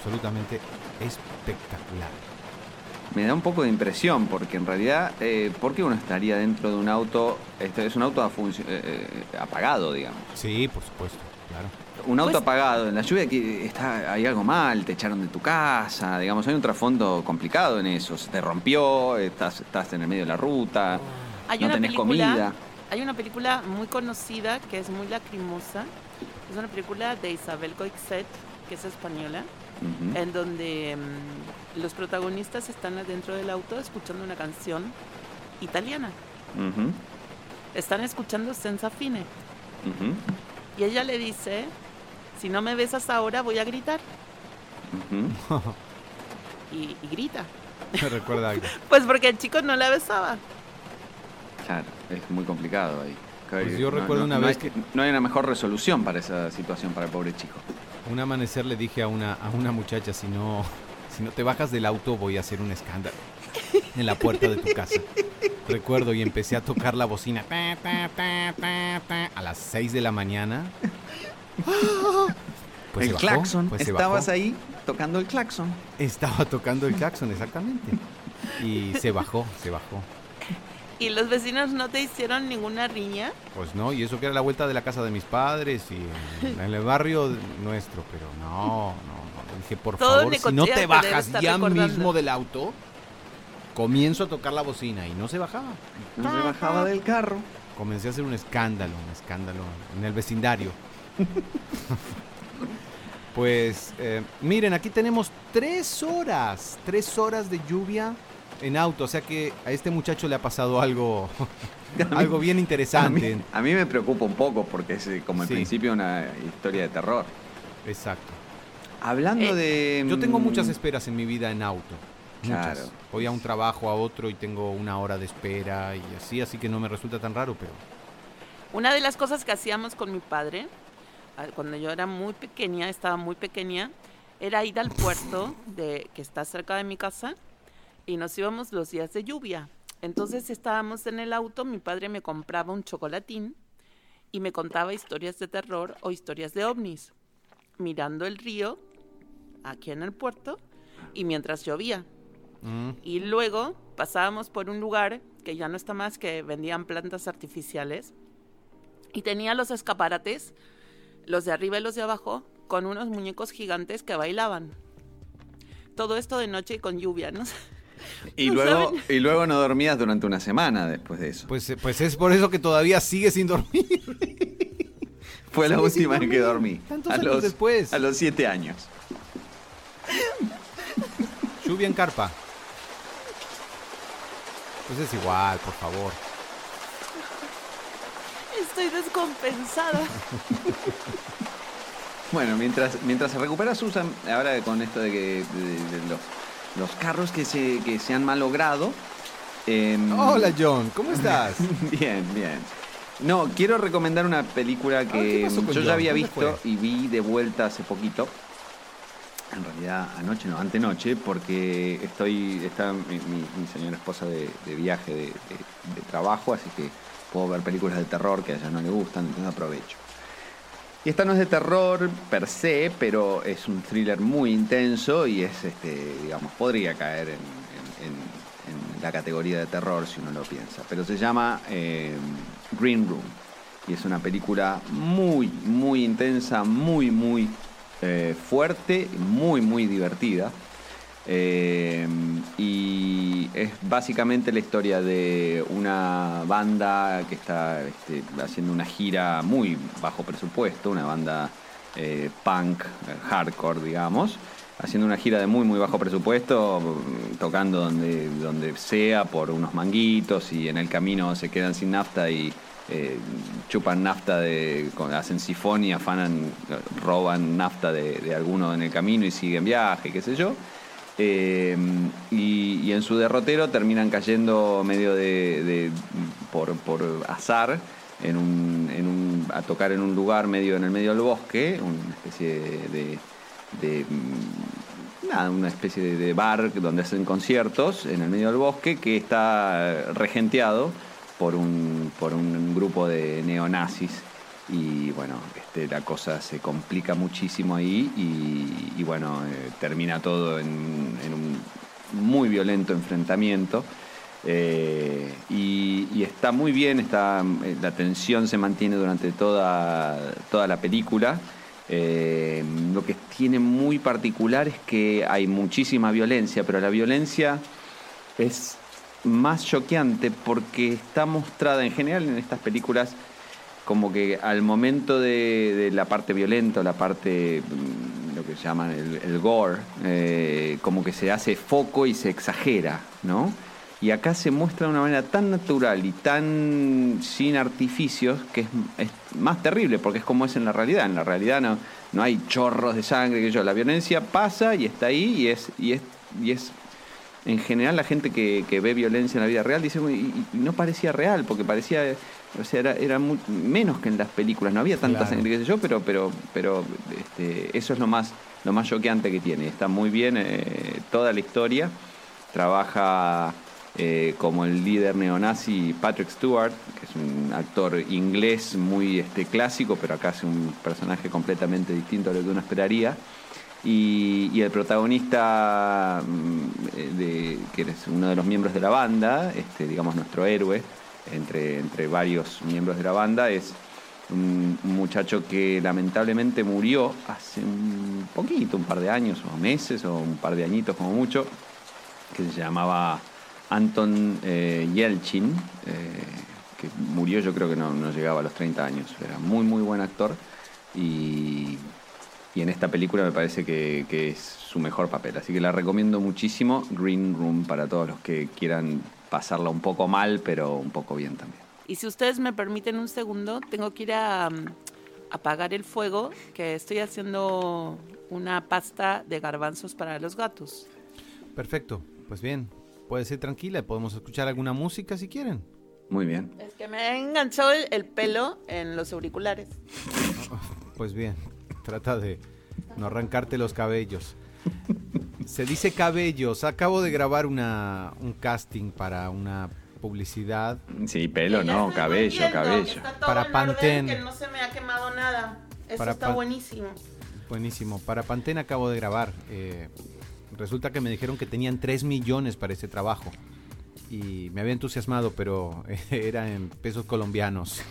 Absolutamente espectacular. Me da un poco de impresión, porque en realidad, eh, ¿por qué uno estaría dentro de un auto? Este es un auto eh, eh, apagado, digamos. Sí, por supuesto, claro. Un auto Pues- apagado, en la lluvia que está, hay algo mal, te echaron de tu casa, digamos, hay un trasfondo complicado en eso. Se te rompió, estás, estás en el medio de la ruta, Hay no una tenés película, comida. Hay una película muy conocida que es muy lacrimosa. Es una película de Isabel Coixet, que es española, Ujú. en donde mm, los protagonistas están adentro del auto escuchando una canción italiana. Están escuchando Senza Fine. Y ella le dice, si no me besas ahora voy a gritar. Y, y grita. Me recuerda algo. Pues porque el chico no la besaba. Claro, es muy complicado ahí. Pues yo No- recuerdo no- una no vez hay- que- No hay una mejor resolución para esa situación para el pobre chico. Un amanecer le dije a una, a una muchacha, si no, si no te bajas del auto voy a hacer un escándalo en la puerta de tu casa. Recuerdo y empecé a tocar la bocina ta, ta, ta, ta, ta, a las 6 de la mañana. Pues el se bajó, claxon, pues se estabas bajó. ahí tocando el claxon. Estaba tocando el claxon, exactamente. Y se bajó, se bajó. Y los vecinos no te hicieron ninguna riña. Pues no, y eso que era la vuelta de la casa de mis padres y en, en el barrio nuestro, pero no, no, no. Dije, por Todo favor, si no te bajas ya recordando. mismo del auto, comienzo a tocar la bocina y no se bajaba. No se bajaba del carro. Comencé a hacer un escándalo, un escándalo en el vecindario. pues eh, miren, aquí tenemos tres horas, tres horas de lluvia en auto, o sea que a este muchacho le ha pasado algo, algo bien A interesante. mí, a mí me preocupa un poco porque es eh, como el Sí. principio una historia de terror. Exacto. Hablando de... Yo tengo mm, muchas esperas en mi vida en auto. Muchas. Claro. Voy a un trabajo, a otro y tengo una hora de espera y así, así que no me resulta tan raro, pero Una de las cosas que hacíamos con mi padre a- cuando yo era muy pequeña, estaba muy pequeña, era ir al puerto de, que está cerca de mi casa y nos íbamos los días de lluvia. Entonces estábamos en el auto, mi padre me compraba un chocolatín y me contaba historias de terror o historias de ovnis, mirando el río aquí en el puerto y mientras llovía. Mm. Y luego pasábamos por un lugar que ya no está más, que vendían plantas artificiales. Y tenía los escaparates, los de arriba y los de abajo, con unos muñecos gigantes que bailaban. Todo esto de noche y con lluvia, ¿no? Y No luego, saben. y luego no dormías durante una semana después de eso. Pues, pues es por eso que todavía sigue sin dormir. Fue la última vez que dormí. tantos a años los, después. A los siete años. Lluvia en carpa. Pues es igual, por favor. Estoy descompensada. Bueno, mientras, mientras se recupera Susan, ahora con esto de que de- de los, los carros que se, que se han malogrado. em, Hola John, ¿cómo estás? Bien, bien. No, quiero recomendar una película Ah, ¿qué que yo John? ya había ¿Dónde visto y vi de vuelta hace poquito. En realidad, anoche no, antenoche, porque estoy, está mi, mi- mi señora esposa de, de viaje, de, de- de trabajo, así que puedo ver películas de terror que a ella no le gustan, entonces aprovecho. Y esta no es de terror per se, pero es un thriller muy intenso y es, este, digamos, podría caer en, la categoría de terror si uno lo piensa. Pero se llama eh, Green Room y es una película muy, muy intensa, muy, muy eh, fuerte, muy, muy divertida. Eh, y es básicamente la historia de una banda que está este, haciendo una gira muy bajo presupuesto, una banda eh, punk, eh, hardcore, digamos, haciendo una gira de muy, muy bajo presupuesto, mm, tocando donde, donde sea por unos manguitos y en el camino se quedan sin nafta y eh, chupan nafta, de, hacen sifón y afanan, roban nafta de, de alguno en el camino y siguen viaje, qué sé yo. Eh, y, en su derrotero terminan cayendo medio de, por, azar en un, a tocar en un lugar medio en el medio del bosque, una especie de, de, mm, nada, una especie de, bar donde hacen conciertos en el medio del bosque que está regenteado por un, por un grupo de neonazis y bueno, este, la cosa se complica muchísimo ahí y, bueno, eh, termina todo en, un muy violento enfrentamiento. Eh, y, está muy bien, está, eh, la tensión se mantiene durante toda, toda la película. Lo que tiene muy particular es que hay muchísima violencia, pero la violencia es más choqueante porque está mostrada en general en estas películas como que al momento de, la parte violenta, la parte, mm, lo que llaman el, el gore, eh, como que se hace foco y se exagera, ¿no? Y acá se muestra de una manera tan natural y tan sin artificios que es, es más terrible porque es como es en la realidad. En la realidad no, no hay chorros de sangre, que yo. La violencia pasa y está ahí y es, y es, y es en general la gente que, que ve violencia en la vida real dice, "Uy, y, y no parecía real, porque parecía, o sea, era, era menos que en las películas, no había tanta Claro. qué sé yo, pero, pero, pero este, eso es lo más, lo más choqueante que tiene. Está muy bien eh, toda la historia, trabaja eh, como el líder neonazi Patrick Stewart, que es un actor inglés muy este, clásico, pero acá hace un personaje completamente distinto a lo que uno esperaría. Y, y el protagonista, mm, eh, de, que es uno de los miembros de la banda, este, digamos nuestro héroe, entre, entre varios miembros de la banda, es un muchacho que lamentablemente murió hace un poquito, un par de años o meses o un par de añitos como mucho, que se llamaba Anton eh, Yelchin, eh, que murió yo creo que no, no llegaba a los 30 años, era muy muy buen actor y, y en esta película me parece que, que es su mejor papel, así que la recomiendo muchísimo, Green Room, para todos los que quieran pasarla un poco mal, pero un poco bien también. Y si ustedes me permiten un segundo, tengo que ir a mm, apagar el fuego, que estoy haciendo una pasta de garbanzos para los gatos. Perfecto, pues bien, puedes ir tranquila, podemos escuchar alguna música si quieren. Muy bien. Es que me ha enganchado el, el pelo en los auriculares. Pues bien, trata de no arrancarte los cabellos. Se dice cabellos. Acabo de grabar una, un casting para una publicidad. Sí, pelo no, cabello, cabello. que Está todo Para Pantene. que no se me ha quemado nada. Eso Para está buenísimo. Buenísimo. Para Pantene acabo de grabar. Eh, resulta que me dijeron que tenían 3 millones para ese trabajo. Y me había entusiasmado, pero era en pesos colombianos.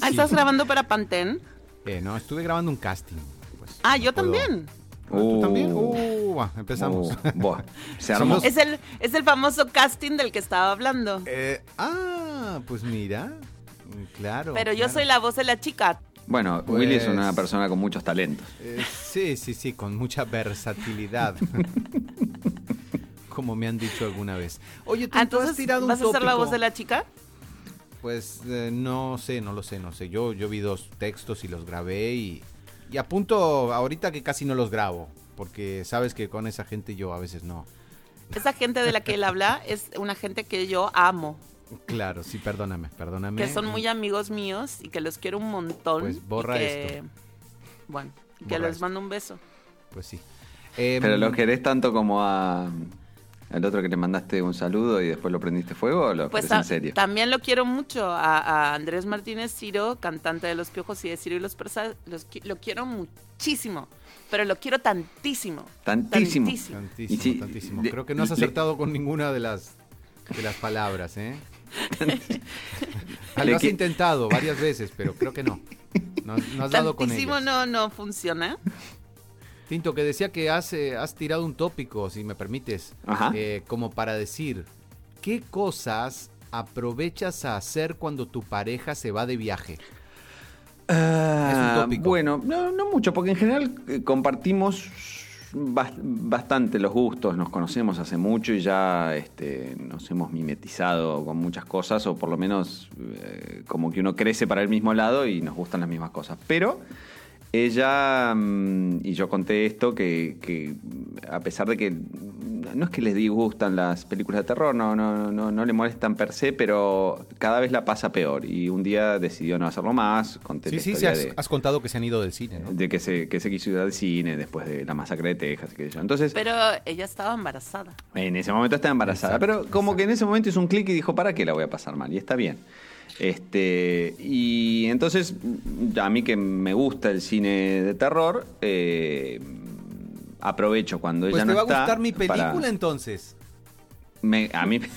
Ah, ¿estás grabando para Pantene? Eh, no, estuve grabando un casting. pues, Ah, no yo puedo- también. ¿Ah, ¿Tú también? Uh. Uh, va, empezamos. Uh, buah, se armó. Es el, es el famoso casting del que estaba hablando. Eh, ah, pues mira. Claro. Pero yo soy la voz de la chica. Bueno, Pues- Willy es una persona con muchos talentos. Eh, sí, sí, sí, con mucha versatilidad. Como me han dicho alguna vez. Oye, tú, tú has entonces, tirado un ¿vas a ser la voz de la chica? Pues eh, no sé, no lo sé, no sé. Yo, yo vi dos textos y los grabé y, y apunto ahorita que casi no los grabo. Porque sabes que con esa gente yo a veces no. Esa gente de la que él habla es una gente que yo amo, Claro, sí, perdóname, perdóname. que son muy amigos míos y que los quiero un montón. Pues y borra que- esto. Bueno, que Borra les esto. mando un beso. Pues sí. Em, ¿Pero lo querés tanto como a al otro que le mandaste un saludo y después lo prendiste fuego o lo Pues en serio? también lo quiero mucho a, a Andrés Martínez Ciro, cantante de Los Piojos y de Ciro y los Persas. Los, lo quiero muchísimo, pero lo quiero tantísimo. Tantísimo. Tantísimo, tantísimo. de- Creo que no has le- acertado con ninguna de las de las palabras, ¿eh? Lo has que- intentado varias veces, pero creo que no. No, no has dado con Tantísimo ellas. no, no funciona. Tinto, que decía que has, eh, has tirado un tópico, si me permites, Ajá. eh, como para decir, ¿qué cosas aprovechas a hacer cuando tu pareja se va de viaje? Ah, Es un tópico. Bueno, no, no mucho, porque en general eh, compartimos bas- bastante los gustos, nos conocemos hace mucho y ya este, nos hemos mimetizado con muchas cosas, o por lo menos eh, como que uno crece para el mismo lado y nos gustan las mismas cosas. Pero ella, mm, y yo conté esto, que, que a pesar de que no es que les disgustan las películas de terror, no, no, no, no le molestan per se, pero cada vez la pasa peor. Y un día decidió no hacerlo más, conté Sí, sí, sí, has, de, has contado que se han ido del cine, ¿no? de que, se, que se quiso ir al cine después de la masacre de Texas. yo. Entonces, Pero ella estaba embarazada. en ese momento está embarazada, Exacto, pero como que en ese momento hizo un clic y dijo, ¿para qué la voy a pasar mal? Y está bien. Este, y entonces, a mí que me gusta el cine de terror, eh, aprovecho cuando Pues ella te no va a está gustar mi película para- entonces. me- a mí...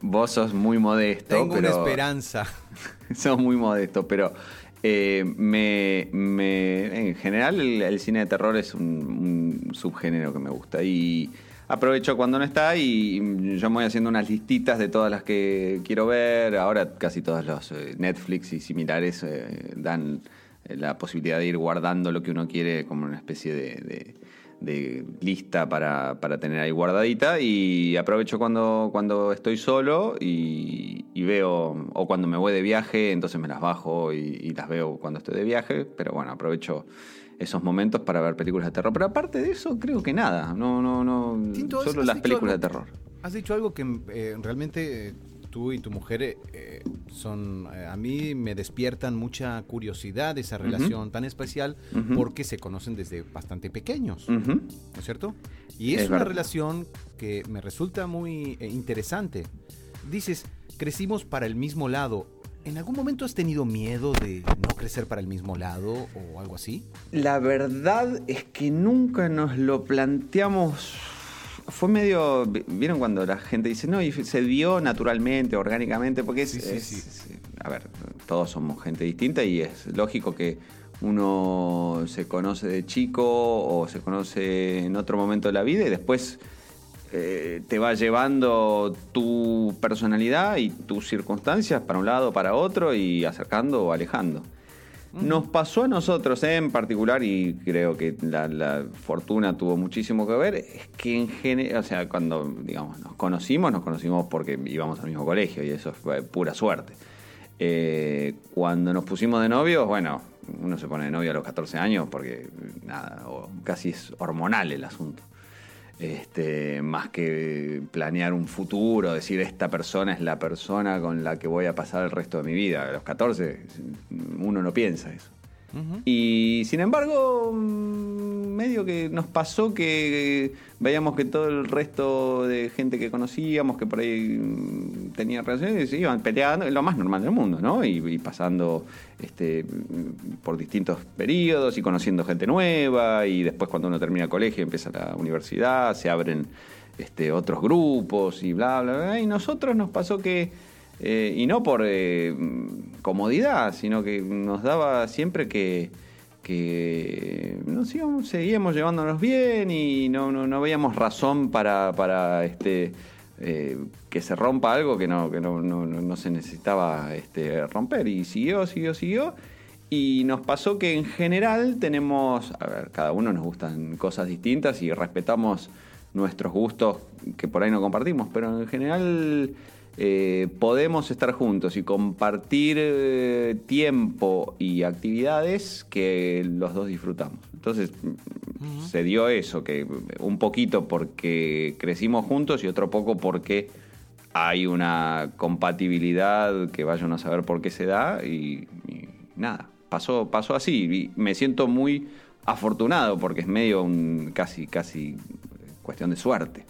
Vos sos muy modesto, Tengo pero... una esperanza. Sos muy modesto, pero eh, me, me- en general el, el cine de terror es un, un subgénero que me gusta. Y aprovecho cuando no está y yo me voy haciendo unas listitas de todas las que quiero ver. Ahora casi todos los eh, Netflix y similares eh, dan eh, la posibilidad de ir guardando lo que uno quiere como una especie de, lista para, para tener ahí guardadita y aprovecho cuando, cuando estoy solo y, veo, o cuando me voy de viaje, entonces me las bajo y las veo cuando estoy de viaje, pero bueno, aprovecho esos momentos para ver películas de terror. Pero aparte de eso, creo que nada, no, no, no, Tinto, solo las películas algo- de terror. Has dicho algo que eh, realmente eh, tú y tu mujer eh, son, a mí me despiertan mucha curiosidad esa relación tan especial porque se conocen desde bastante pequeños. ¿no es cierto? Y es, Es una verdad. relación que me resulta muy interesante. Dices, crecimos para el mismo lado. ¿En algún momento has tenido miedo de no crecer para el mismo lado o algo así? La verdad es que nunca nos lo planteamos. Fue medio. ¿Vieron cuando la gente dice, no, y se dio naturalmente, orgánicamente? Porque es. Sí, sí, es- sí. es- a ver, todos somos gente distinta y es lógico que uno se conoce de chico o se conoce en otro momento de la vida y después eh, te va llevando tu personalidad y tus circunstancias para un lado, para otro y acercando o alejando. Nos pasó a nosotros en particular, y creo que la, la fortuna tuvo muchísimo que ver, es que en general, o sea, cuando digamos, nos conocimos, nos conocimos porque íbamos al mismo colegio y eso fue pura suerte. Eh, cuando nos pusimos de novios, bueno, uno se pone de novio a los 14 años porque nada, o casi es hormonal el asunto. Este, más que planear un futuro, decir esta persona es la persona con la que voy a pasar el resto de mi vida. A los 14 uno no piensa eso. Y sin embargo, medio que nos pasó que veíamos que todo el resto de gente que conocíamos, que por ahí mm, tenía relaciones, iban peleando, es lo más normal del mundo, ¿no? Y, y pasando este, por distintos periodos y conociendo gente nueva, y después cuando uno termina el colegio empieza la universidad, se abren este, otros grupos y bla, bla, bla. Y nosotros nos pasó que eh, y no por eh, comodidad, sino que nos daba siempre que, que nos íbamos- seguíamos llevándonos bien y no, no, veíamos razón para, este, eh, que se rompa algo que no, que no- no- no se necesitaba este, romper. Y siguió, siguió, siguió. Y nos pasó que en general tenemos, a ver, cada uno nos gustan cosas distintas y respetamos nuestros gustos que por ahí no compartimos, pero en general eh, podemos estar juntos y compartir eh, tiempo y actividades que los dos disfrutamos. Entonces se dio eso, que un poquito porque crecimos juntos y otro poco porque hay una compatibilidad que vayan a saber por qué se da y, y nada, pasó, pasó así. Y me siento muy afortunado porque es medio un casi, casi cuestión de suerte.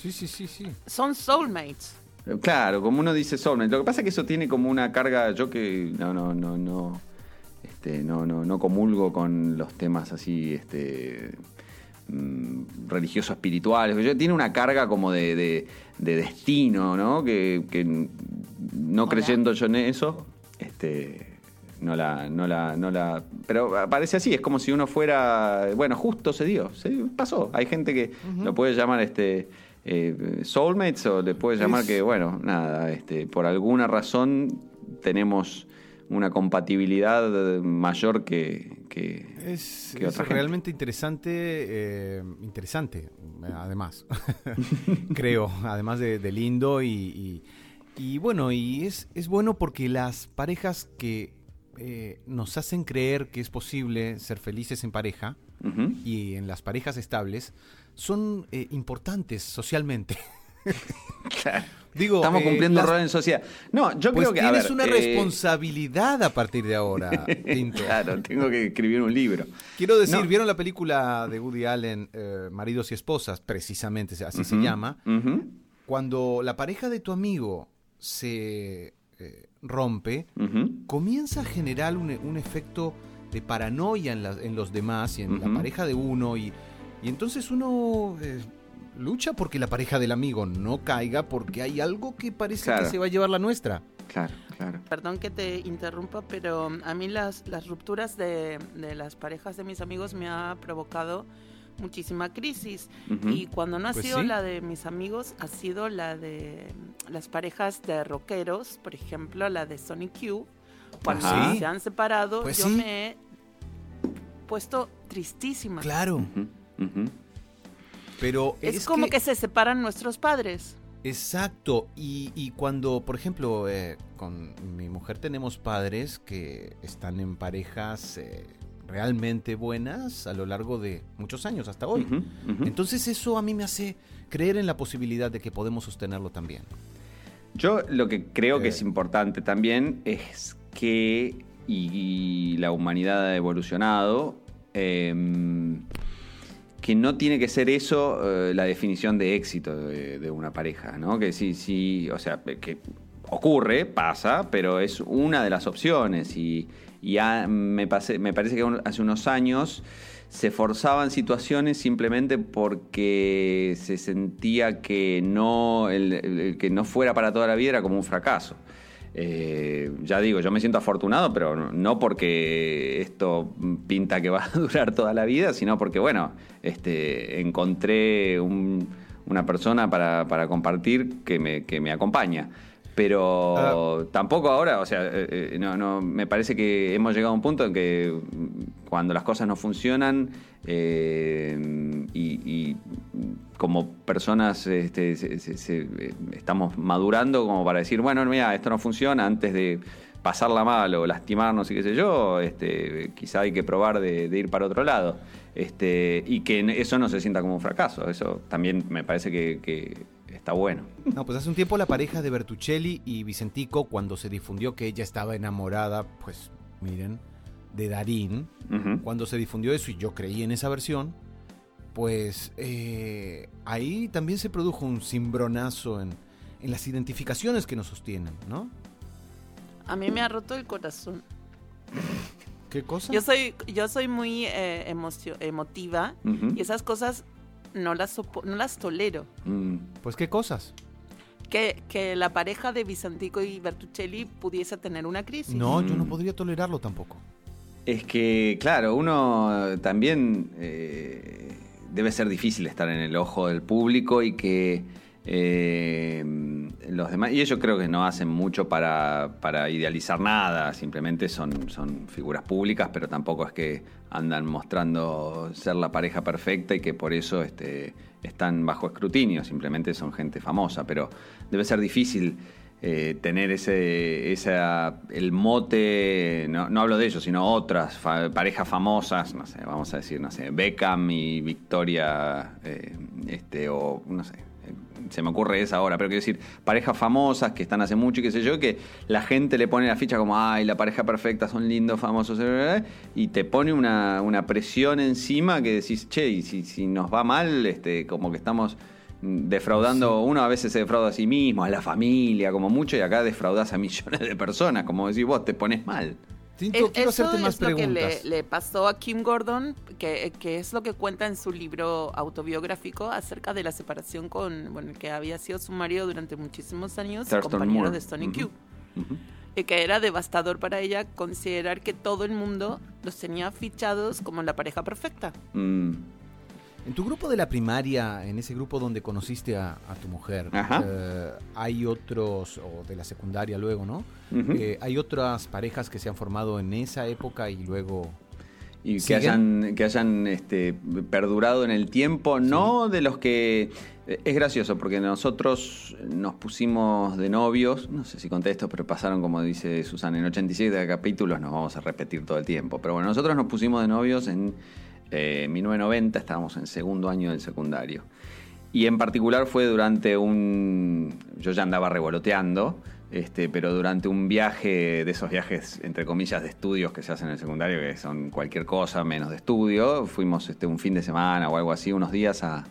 Sí, sí, sí, sí. Son soulmates. Claro, como uno dice soulmate. Lo que pasa es que eso tiene como una carga, yo que no, no, no, no, este, no, no, no comulgo con los temas así, este mm, religiosos espirituales. Yo, tiene una carga como de, de- de destino, ¿no? Que, que no Hola. creyendo yo en eso, este no la, no la, no la. Pero parece así, es como si uno fuera. Bueno, justo se dio, se pasó. Hay gente que lo puede llamar este eh, soulmates o le puede llamar Es- que, bueno, nada, este, por alguna razón tenemos una compatibilidad mayor que, que, Es, que es otra gente. realmente interesante, eh, interesante, además, creo, además de, de lindo y, y- y bueno, y es, es bueno porque las parejas que eh, nos hacen creer que es posible ser felices en pareja y en las parejas estables son eh, importantes socialmente. Claro. Digo, Estamos eh, cumpliendo un rol en sociedad. No, yo pues creo que. a tienes ver, una eh, responsabilidad a partir de ahora, Tinto. Claro, tengo que escribir un libro. Quiero decir, No. ¿vieron la película de Woody Allen, eh, Maridos y Esposas? Precisamente así se llama. Cuando la pareja de tu amigo se rompe, comienza a generar un, un efecto de paranoia en, la- en los demás y en la pareja de uno. Y, y entonces uno eh, lucha porque la pareja del amigo no caiga porque hay algo que parece Claro. que se va a llevar la nuestra. Claro, claro. Perdón que te interrumpa, pero a mí las, las rupturas de, de las parejas de mis amigos me ha provocado muchísima crisis. Ujú. Y cuando no ha Pues sido sí. la de mis amigos, ha sido la de las parejas de rockeros, por ejemplo, la de Sonic Q. Cuando Ajá. se han separado, Pues yo sí. me he puesto tristísima. Claro. Pero Es, como que... se separan nuestros padres. Exacto, y, y cuando, por ejemplo, eh, con mi mujer tenemos padres que están en parejas eh, realmente buenas a lo largo de muchos años, hasta hoy. Entonces eso a mí me hace creer en la posibilidad de que podemos sostenerlo también. Yo lo que creo que Eh. es importante también es que, y, la humanidad ha evolucionado, em, que no tiene que ser eso eh, la definición de éxito de, una pareja, ¿no? Que sí, sí, o sea, que ocurre, pasa, pero es una de las opciones y, y ha- me, pase- me parece que hace unos años se forzaban situaciones simplemente porque se sentía que no, el- que no fuera para toda la vida era como un fracaso. Eh, ya digo, yo me siento afortunado, pero no- porque esto pinta que va a durar toda la vida, sino porque, bueno, este, encontré un- una persona para, compartir que me acompaña. Pero tampoco ahora, o sea, eh, eh, no, no, me parece que hemos llegado a un punto en que cuando las cosas no funcionan eh, y, y como personas este, se- se- se- estamos madurando como para decir, bueno, mira, esto no funciona antes de pasarla mal o lastimarnos y qué sé yo, este, quizá hay que probar de, de ir para otro lado. Este, y que eso no se sienta como un fracaso. Eso también me parece que, que está bueno. No, pues hace un tiempo la pareja de Bertuccelli y Vicentico, cuando se difundió que ella estaba enamorada, pues miren, de Darín, cuando se difundió eso y yo creí en esa versión, pues eh, ahí también se produjo un cimbronazo en, en las identificaciones que nos sostienen, ¿no? A mí me ha roto el corazón. ¿Qué cosa? Yo soy, yo soy muy eh, emocio- emotiva y esas cosas no las, no las tolero. Mm. Pues qué cosas. Que, que la pareja de Vicentico y Bertuccelli pudiese tener una crisis. No, yo no Mm. podría tolerarlo tampoco. Es que, claro, uno también eh, debe ser difícil estar en el ojo del público y que eh, los demás, y ellos creo que no hacen mucho para, para idealizar nada, simplemente son, son figuras públicas, pero tampoco es que andan mostrando ser la pareja perfecta y que por eso este, están bajo escrutinio, simplemente son gente famosa, pero debe ser difícil eh, tener ese, esa, el mote, no, no hablo de ellos, sino otras parejas famosas, no sé, vamos a decir, no sé, Beckham y Victoria, eh, este, o no sé, se me ocurre esa ahora, pero quiero decir, parejas famosas que están hace mucho y qué sé yo, que la gente le pone la ficha como, ay, la pareja perfecta, son lindos, famosos, eh, y te pone una, una presión encima que decís, che, y si, si nos va mal, este, como que estamos defraudando, uno a veces se defrauda a sí mismo, a la familia, como mucho, y acá defraudas a millones de personas, como decís vos, te pones mal. Tinto, Eh, quiero Eso hacerte más es lo que preguntas. le, le pasó a Kim Gordon, que, que es lo que cuenta en su libro autobiográfico acerca de la separación con, bueno, que había sido su marido durante muchísimos años, compañero Moore. de Stony Ujú. Q. Y que era devastador para ella considerar que todo el mundo los tenía fichados como la pareja perfecta. Mm, En tu grupo de la primaria, en ese grupo donde conociste a, a tu mujer, eh, hay otros, o de la secundaria luego, ¿no? Eh, hay otras parejas que se han formado en esa época y luego... y que ¿siguen? hayan, que hayan este, perdurado en el tiempo, no de los que... eh, Es gracioso porque nosotros nos pusimos de novios, no sé si conté esto, pero pasaron, como dice Susana, en 87 capítulos, nos vamos a repetir todo el tiempo. Pero bueno, nosotros nos pusimos de novios en eh, 1990, estábamos en segundo año del secundario. Y en particular fue durante un... Yo ya andaba revoloteando, este, pero durante un viaje, de esos viajes, entre comillas, de estudios que se hacen en el secundario, que son cualquier cosa menos de estudio, fuimos este, un fin de semana o algo así, unos días a,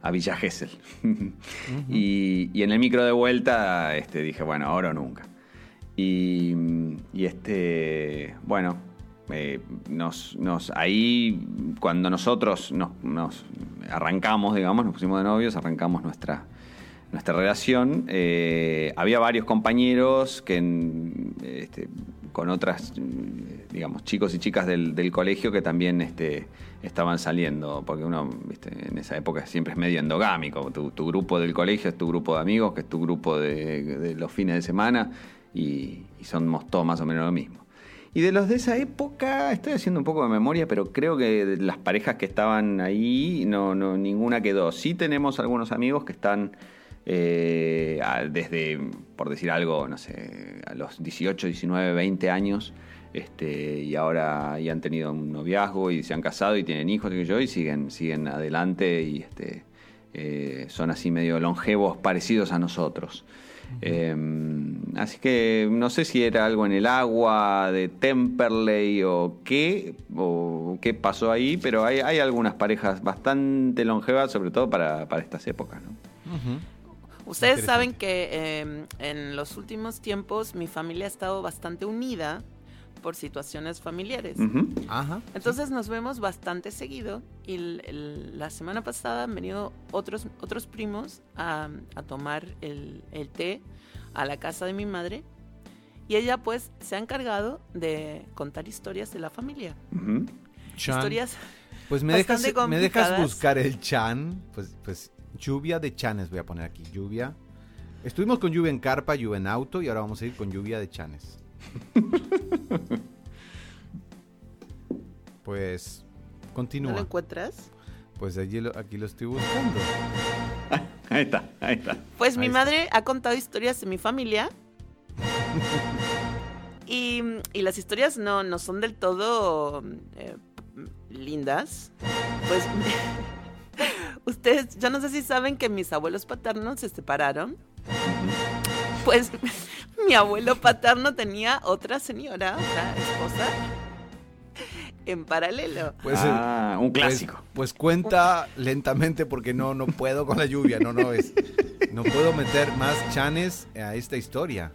a Villa Gesell. y, y en el micro de vuelta este, dije, bueno, ahora o nunca. Y, y este, bueno, eh, nos, nos, ahí cuando nosotros nos, nos arrancamos, digamos, nos pusimos de novios, arrancamos nuestra, nuestra relación, eh, había varios compañeros que este, con otras, digamos, chicos y chicas del, colegio que también este, estaban saliendo, porque uno viste, en esa época siempre es medio endogámico, tu, grupo del colegio es tu grupo de amigos, que es tu grupo de, de los fines de semana, y, y somos todos más o menos lo mismo. Y de los de esa época, estoy haciendo un poco de memoria, pero creo que las parejas que estaban ahí, no, no, ninguna quedó. Sí tenemos algunos amigos que están eh, desde, por decir algo, no sé, a los 18, 19, 20 años, este, y ahora y han tenido un noviazgo y se han casado y tienen hijos, y yo, y siguen, siguen adelante y este, eh, son así medio longevos, parecidos a nosotros. Eh, así que no sé si era algo en el agua de Temperley o qué, o qué pasó ahí, pero hay, hay algunas parejas bastante longevas, sobre todo para, para estas épocas. ¿no? Ustedes saben que eh, en los últimos tiempos mi familia ha estado bastante unida por situaciones familiares. Ajá. Entonces nos vemos bastante seguido y el- el- la semana pasada han venido otros, otros primos a, a tomar el, el té a la casa de mi madre y ella pues se ha encargado de contar historias de la familia. Historias Pues me dejas, me dejas buscar el chan. Pues, pues lluvia de chanes voy a poner aquí. Lluvia. Estuvimos con lluvia en carpa, lluvia en auto y ahora vamos a ir con lluvia de chanes. pues ¿No continúa. lo encuentras? Pues allí lo- aquí lo estoy buscando. Ahí está, ahí está. Pues mi está. madre ha contado historias de mi familia. y y las historias no, no son del todo eh, lindas. Pues ustedes, yo no sé si saben que mis abuelos paternos se separaron. Pues mi abuelo paterno tenía otra señora, otra esposa, en paralelo. Pues, ah, un pues- clásico. Pues, cuenta lentamente porque no, no puedo con la lluvia, no, no es. No puedo meter más chanes a esta historia.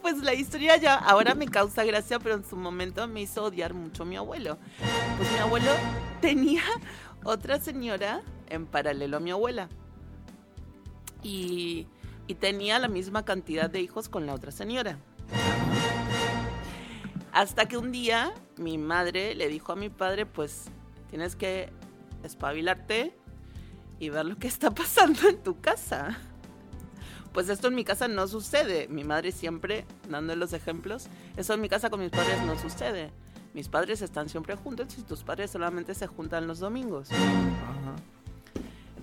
Pues la historia ya ahora me causa gracia, pero en su momento me hizo odiar mucho a mi abuelo. Pues mi abuelo tenía otra señora en paralelo a mi abuela. Y, y tenía la misma cantidad de hijos con la otra señora. Hasta que un día mi madre le dijo a mi padre, pues tienes que espabilarte y ver lo que está pasando en tu casa. Pues esto en mi casa no sucede. Mi madre siempre dando los ejemplos. Eso en mi casa con mis padres no sucede. Mis padres están siempre juntos y tus padres solamente se juntan los domingos.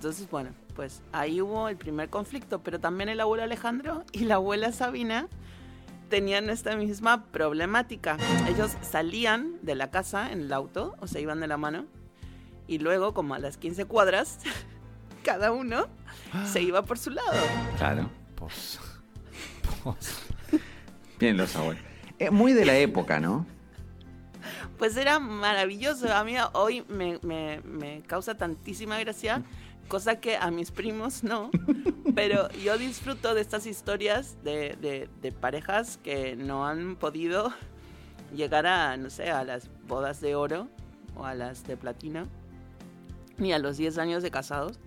Entonces, bueno, pues ahí hubo el primer conflicto, pero también el abuelo Alejandro y la abuela Sabina tenían esta misma problemática. Ellos salían de la casa en el auto, o se iban de la mano, y luego, como a las 15 cuadras, cada uno se iba por su lado. Claro. Pues, pues, Bien los abuelos. Eh, muy de la época, ¿no? Pues era maravilloso. A mí hoy me, me- me causa tantísima gracia, cosa que a mis primos no. Pero yo disfruto de estas historias de, de- de parejas que no han podido llegar a, no sé, a las bodas de oro o a las de platino, ni a los 10 años de casados.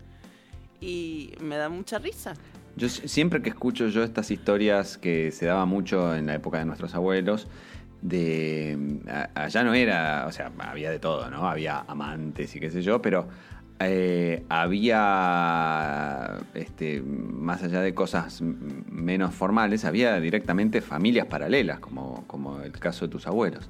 Y me da mucha risa. Yo siempre que escucho yo estas historias que se daba mucho en la época de nuestros abuelos, de a- allá no era, o sea, había de todo, ¿no? Había amantes y qué sé yo, pero eh, había, este, más allá de cosas menos formales, había directamente familias paralelas, como, como el caso de tus abuelos.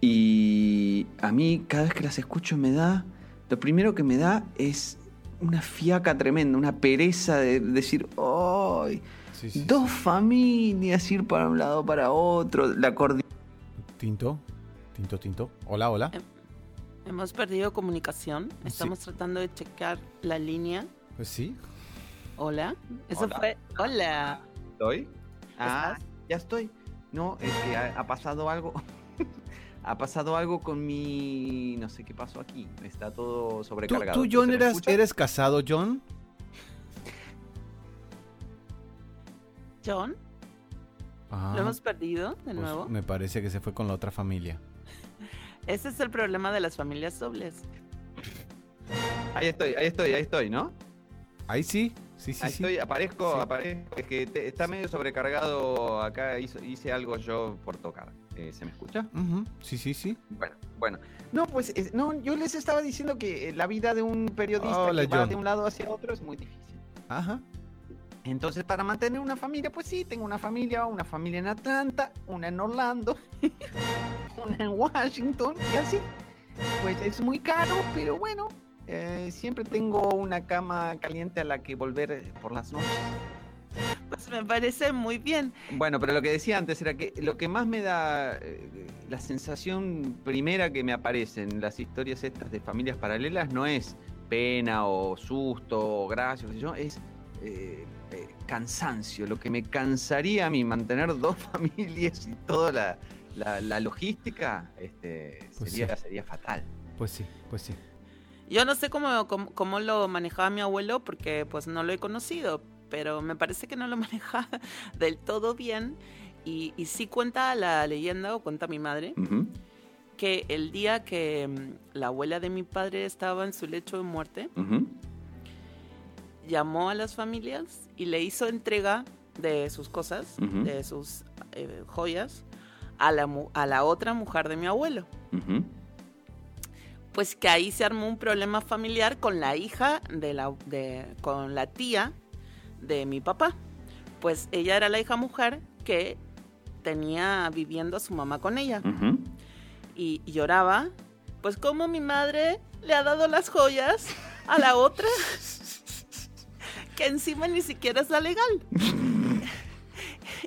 Y a mí cada vez que las escucho me da, lo primero que me da es una fiaca tremenda, una pereza de decir, ¡ay! sí, sí, dos familias, ir para un lado para otro, la coordinación. Tinto, tinto, tinto. Hola, hola. Hemos perdido comunicación. Sí. Estamos tratando de checar la línea. Pues sí. Hola. Eso Hola. fue. Hola. ¿Estoy? Ah, ¿Estás? ya estoy. No, es que ha, ha pasado algo. ha pasado algo con mi. No sé qué pasó aquí. Está todo ¿Tú, sobrecargado. tú, John, ¿Se me eras, eres casado, John? John, Ah, lo hemos perdido de pues nuevo. me parece que se fue con la otra familia. Ese es el problema de las familias dobles. Ahí estoy, ahí estoy, ahí estoy, ¿no? Ahí sí, sí, sí, ahí sí. estoy, aparezco, Sí. aparezco. Es que te- está medio sobrecargado acá. hizo- hice algo yo por tocar. Eh, ¿Se me escucha? Sí, sí, sí. Bueno, bueno. No, pues es- no, yo les estaba diciendo que la vida de un periodista Hola, que va John. de un lado hacia otro es muy difícil. Ajá. Entonces, para mantener una familia, pues sí, tengo una familia, una familia en Atlanta, una en Orlando, una en Washington, y así. Pues es muy caro, pero bueno, eh, siempre tengo una cama caliente a la que volver eh, por las noches. Pues me parece muy bien. Bueno, pero lo que decía antes era que lo que más me da eh, la sensación primera que me aparece en las historias estas de familias paralelas no es pena o susto o gracia, qué sé yo, es eh, eh, cansancio. Lo que me cansaría a mí mantener dos familias y toda la, la- la logística este, Pues sería, sí. sería fatal. Pues sí, pues sí. Yo no sé cómo, cómo, cómo lo manejaba mi abuelo porque pues no lo he conocido, pero me parece que no lo maneja del todo bien. Y, y sí cuenta la leyenda, o cuenta mi madre, que el día que mm, la abuela de mi padre estaba en su lecho de muerte. Llamó a las familias y le hizo entrega de sus cosas, de sus eh, joyas, a la, a la otra mujer de mi abuelo. Pues que ahí se armó un problema familiar con la hija de la, de, con la tía de mi papá. Pues ella era la hija mujer que tenía viviendo a su mamá con ella y lloraba. Pues como mi madre le ha dado las joyas a la otra, que encima ni siquiera es la legal.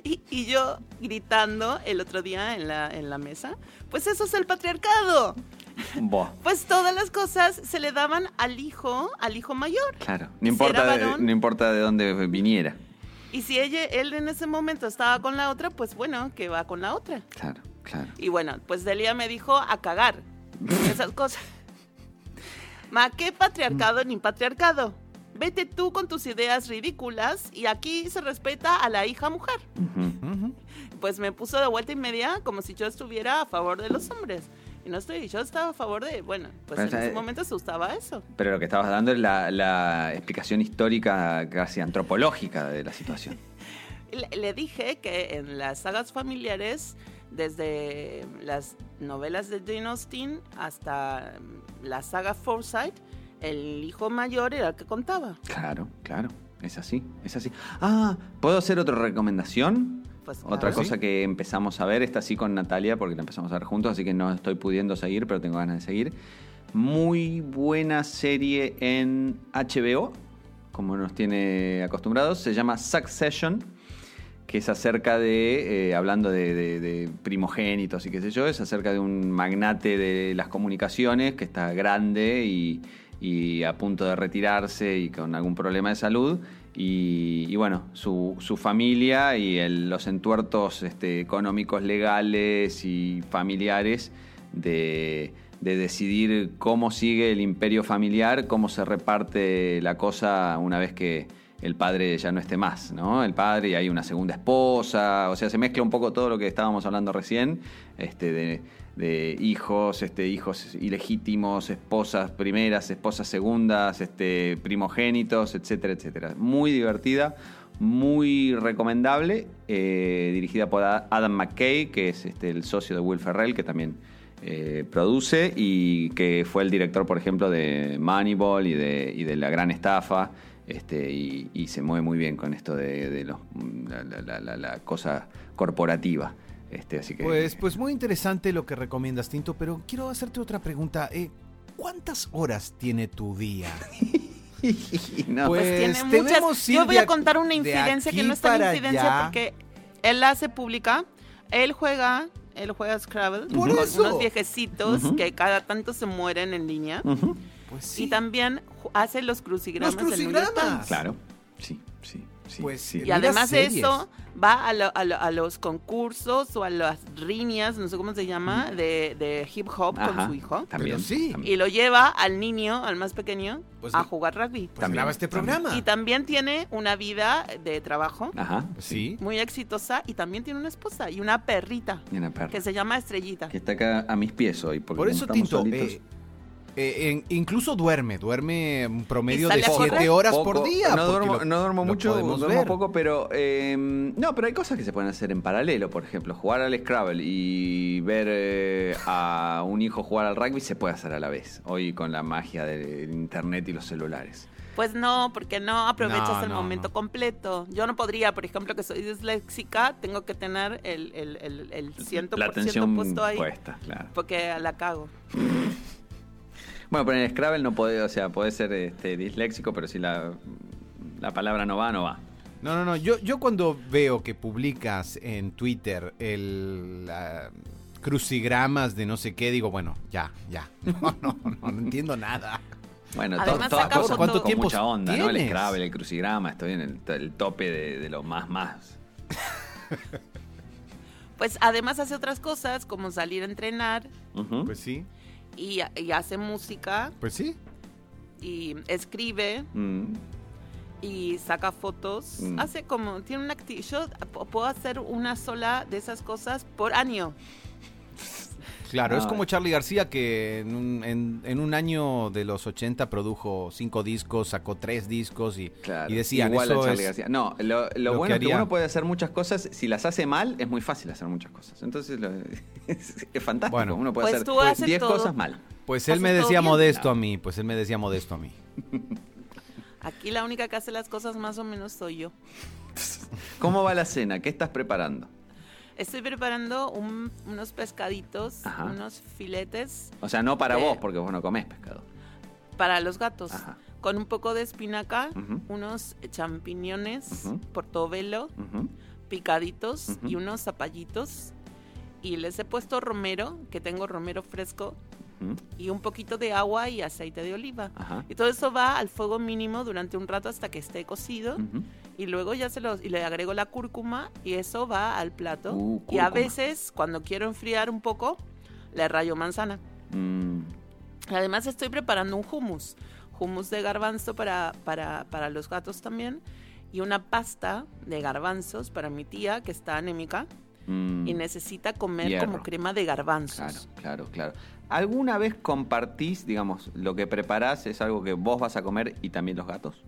Y, y yo gritando el otro día en la, en la mesa, pues eso es el patriarcado. Buah, Pues todas las cosas se le daban al hijo, al hijo mayor. claro. No importa, de, no importa de dónde viniera. Y si ella, él en ese momento estaba con la otra, pues bueno, que va con la otra. Claro, claro. Y bueno, pues Delia me dijo a cagar. Esas cosas. Ma, ¿qué patriarcado ni patriarcado? Vete tú con tus ideas ridículas y aquí se respeta a la hija mujer. Pues me puso de vuelta y media como si yo estuviera a favor de los hombres. Y no estoy, yo estaba a favor de, bueno, pues Pero, en ese momento se usaba eso. Pero lo que estabas dando es la, la explicación histórica, casi antropológica de la situación. Le, le dije que en las sagas familiares, desde las novelas de Jane Austen hasta la saga Forsyth, el hijo mayor era el que contaba. Claro, claro. Es así, es así. Ah, ¿puedo hacer otra recomendación? Pues, Otra cosa que empezamos a ver, esta sí con Natalia, porque la empezamos a ver juntos, así que no estoy pudiendo seguir, pero tengo ganas de seguir. Muy buena serie en HBO, como nos tiene acostumbrados. Se llama Succession, que es acerca de, eh, hablando de, de- de primogénitos y qué sé yo, es acerca de un magnate de las comunicaciones que está grande y, y a punto de retirarse y con algún problema de salud. Y, bueno, su, su familia y los entuertos este, económicos, legales y familiares de, de decidir cómo sigue el imperio familiar, cómo se reparte la cosa una vez que el padre ya no esté más, ¿no? El padre y hay una segunda esposa, o sea, se mezcla un poco todo lo que estábamos hablando recién, este, de hijos, este, hijos ilegítimos, esposas primeras, esposas segundas, este, primogénitos, etcétera, etcétera. Muy divertida, muy recomendable, eh, dirigida por Adam McKay, que es este, el socio de Will Ferrell, que también eh, produce y que fue el director, por ejemplo, de Moneyball y de, y de La Gran Estafa. Este, y, y se mueve muy bien con esto de, de los- la- la- la- la cosa corporativa. Este, así que, Pues, pues muy interesante lo que recomiendas, Tinto, pero quiero hacerte otra pregunta. Eh, ¿Cuántas horas tiene tu día? no, Pues, Pues tiene muchas. Yo voy a contar una de infidencia que no es tan allá. porque él la hace pública. Él juega, él juega Scrabble Por con eso. unos viejecitos que cada tanto se mueren en línea. Pues sí. Y también hace los crucigramas. Los crucigramas. Claro, sí, sí, sí. Pues, sí. Y además de series. eso, va a, lo- a lo- a los concursos o a las riñas, no sé cómo se llama, de, de hip hop Ajá, con su hijo. También, sí. también. Y lo lleva al niño, al más pequeño, Pues a de- jugar rugby. Pues También, graba este programa. Y también tiene una vida de trabajo Ajá, Sí. muy exitosa y también tiene una esposa y una perrita Y una perra. que se llama Estrellita. Que está acá a mis pies hoy. Porque Por eso, solitos- eh, eh, en- incluso duerme, duerme un promedio ¿Y de sale a correr? 7 horas Poco. por día. No duermo, lo- no duermo mucho, duermo ver. poco, pero eh, no, pero hay cosas que se pueden hacer en paralelo. Por ejemplo, jugar al Scrabble y ver eh, a un hijo jugar al rugby se puede hacer a la vez. Hoy con la magia del internet y los celulares. Pues no, porque no aprovechas No, el no, momento no. completo. Yo no podría, por ejemplo, que soy disléxica, tengo que tener el, el, el, el 100% La atención puesto ahí. puesta, claro. Porque la cago. Bueno, pero en el Scrabble no puede, o sea, puede ser este, disléxico, pero si la, la palabra no va, no va. No, no, no. Yo, yo cuando veo que publicas en Twitter el crucigramas de no sé qué, digo, bueno, ya, ya. No, no, no, no entiendo nada. Bueno, to- Además, todas cosas fotos. con ¿Cuánto mucha onda, ¿no? El? Scrabble, el crucigrama, estoy en el, el tope de, de lo más más. Pues además hace otras cosas como salir a entrenar. Pues sí, y, y hace música pues sí. y escribe Mm. y saca fotos. Mm. Hace como, tiene una actividad. Yo puedo hacer una sola de esas cosas por año. Claro, es como Charlie García que en un, en, en un año de los 80 produjo cinco discos, sacó tres discos y, Claro, y decían igual a eso Charly es- García. No, lo, lo lo bueno que es que uno puede hacer muchas cosas. Si las hace mal, es muy fácil hacer muchas cosas. Entonces, lo- es, es fantástico. Bueno. uno puede Pues hacer tú haces 10 todo. cosas mal. Pues él me decía modesto No. a mí, pues él me decía modesto a mí. Aquí la única que hace las cosas más o menos soy yo. ¿Cómo va la cena? ¿Qué estás preparando? Estoy preparando un- unos pescaditos, Ajá. unos filetes O sea, no para vos, porque vos no comés pescado. para los gatos. Ajá. Con un poco de espinaca, unos champiñones, Ujú. portobelo, Ujú. picaditos y unos zapallitos. Y les he puesto romero, que tengo romero fresco, y un poquito de agua y aceite de oliva. Ajá. Y todo eso va al fuego mínimo durante un rato hasta que esté cocido. Y luego ya se los y le agrego la cúrcuma y eso va al plato. Uh, y a veces, cuando quiero enfriar un poco, le rayo manzana. Mm, Además estoy preparando un hummus, hummus de garbanzo para, para, para los gatos también y una pasta de garbanzos para mi tía que está anémica mm. y necesita comer Hierro. como crema de garbanzos. Claro, claro, claro. ¿Alguna vez compartís, digamos, lo que preparás es algo que vos vas a comer y también los gatos?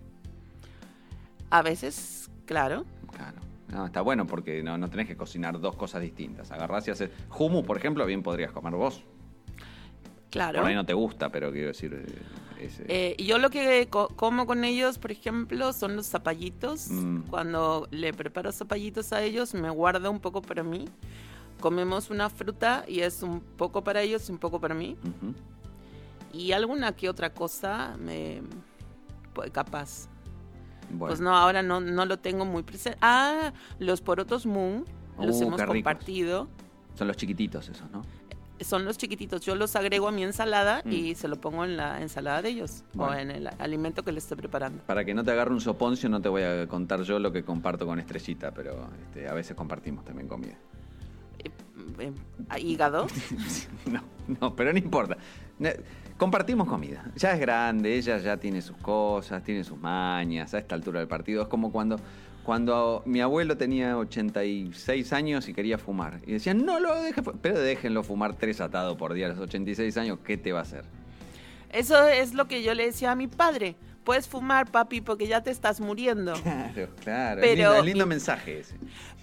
A veces, claro. Claro. No, está bueno porque no, no tenés que cocinar dos cosas distintas. Agarrás y haces hummus, por ejemplo, bien podrías comer vos. Claro. Por ahí no te gusta, pero quiero decir... eh, es, eh, yo lo que co- como con ellos, por ejemplo, son los zapallitos. Mm. Cuando le preparo zapallitos a ellos, me guardo un poco para mí. Comemos una fruta y es un poco para ellos y un poco para mí. Y alguna que otra cosa, me, pues, capaz. Bueno. Pues no, ahora no, no lo tengo muy presente. Ah, los porotos Moon, los Uh, hemos compartido. Son los chiquititos esos, ¿no? Son los chiquititos. Yo los agrego a mi ensalada Mm. y se lo pongo en la ensalada de ellos Bueno. o en el alimento que les estoy preparando. Para que no te agarre un soponcio, no te voy a contar yo lo que comparto con Estrellita, pero este, a veces compartimos también comida. Eh, hígado. No, no, pero no importa. Compartimos comida. Ya es grande, ella ya tiene sus cosas, tiene sus mañas a esta altura del partido. Es como cuando, cuando mi abuelo tenía 86 años y quería fumar. Y decían, no lo deje, fu-". pero déjenlo fumar tres atados por día a los 86 años, ¿qué te va a hacer? Eso es lo que yo le decía a mi padre. Puedes fumar, papi, porque ya te estás muriendo. Claro, claro. Pero es lindo, es lindo mi- mensaje ese.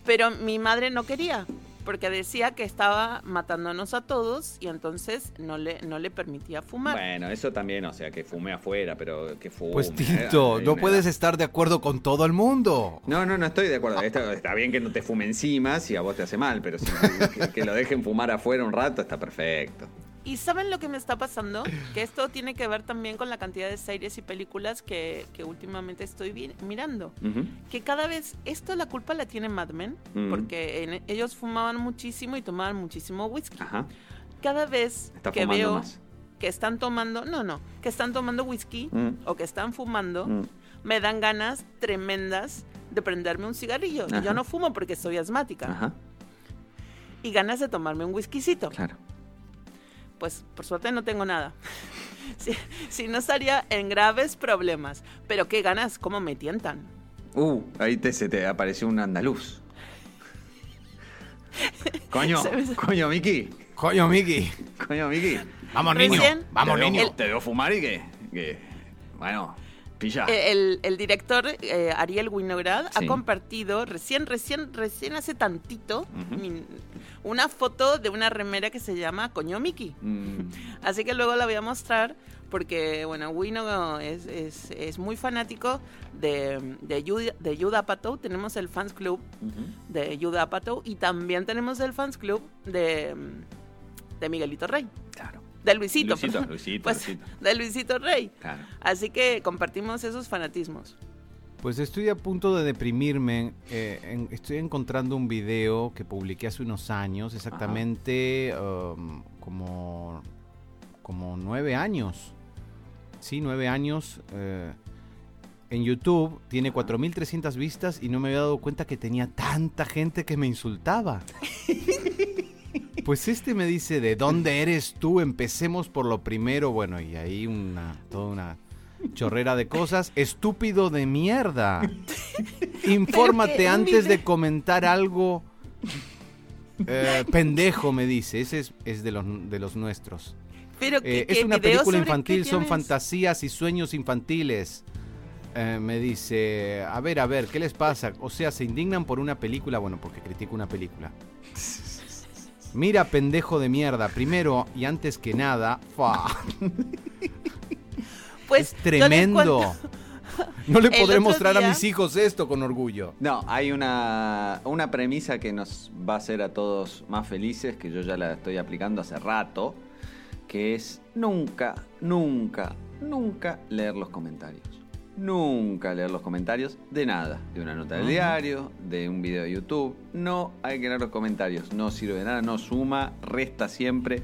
Pero mi madre no quería, porque decía que estaba matándonos a todos y entonces no le, no le permitía fumar. Bueno, eso también, o sea, que fume afuera, pero que fume. Pues ¿eh? Tinto, Hay no puedes estar de acuerdo con todo el mundo. No, no, no estoy de acuerdo. Está, está bien que no te fume encima si a vos te hace mal, pero si, que, que lo dejen fumar afuera un rato está perfecto. ¿Y saben lo que me está pasando? Que esto tiene que ver también con la cantidad de series y películas que, que últimamente estoy vi- mirando. Que cada vez, esto la culpa la tiene Mad Men, porque en- ellos fumaban muchísimo y tomaban muchísimo whisky. Ajá. Cada vez Está que veo más. que están tomando, no, no, que están tomando whisky Mm. o que están fumando, Mm. me dan ganas tremendas de prenderme un cigarrillo. Ajá. Yo no fumo porque soy asmática. Ajá, Y ganas de tomarme un whiskycito. claro. Pues por suerte no tengo nada. Si, si no estaría en graves problemas. Pero qué ganas, cómo me tientan. Uh, ahí te, se te apareció un andaluz. Coño, me- coño, Miki. Coño, Miki. Coño, Miki. Vamos, Recién- niño. Vamos, te veo- niño. Te veo fumar y que. que bueno, pilla. Eh, El, el director eh, Ariel Winograd Sí. ha compartido recién, recién, recién hace tantito una foto de una remera que se llama Coño Mickey. Mm, Así que luego la voy a mostrar porque, bueno, Wino es, es, es muy fanático de, de. Tenemos el fans club de Judd Apatow y también tenemos el fans club de, de Miguelito Rey. Claro. De Luisito, Luisito. Luisito, Pues, Luisito. de Luisito Rey. Claro. Así que compartimos esos fanatismos. Pues estoy a punto de deprimirme. eh, en- estoy encontrando un video que publiqué hace unos años, exactamente um, como, como nueve años. Sí, nueve años. eh, en YouTube tiene 4.300 vistas y no me había dado cuenta que tenía tanta gente que me insultaba. Pues este me dice, ¿de dónde eres tú? Empecemos por lo primero. Bueno, y ahí una, toda una chorrera de cosas. Estúpido de mierda. Infórmate antes de comentar algo. Eh, pendejo, me dice. Ese es, es de, los, de los nuestros. Pero Eh, ¿qué- es una película infantil, son fantasías y sueños infantiles. Eh, me dice, a ver, a ver, ¿qué les pasa? O sea, se indignan por una película, bueno, porque critico una película. Mira, pendejo de mierda, primero y antes que nada, fa, Pues, es tremendo. No le podré mostrar a mis hijos esto con orgullo. No, hay una, una premisa que nos va a hacer a todos más felices, que yo ya la estoy aplicando hace rato, que es nunca, nunca, nunca leer los comentarios. Nunca leer los comentarios de nada. De una nota del diario, de un video de YouTube. No hay que leer los comentarios. No sirve de nada, no suma, resta siempre.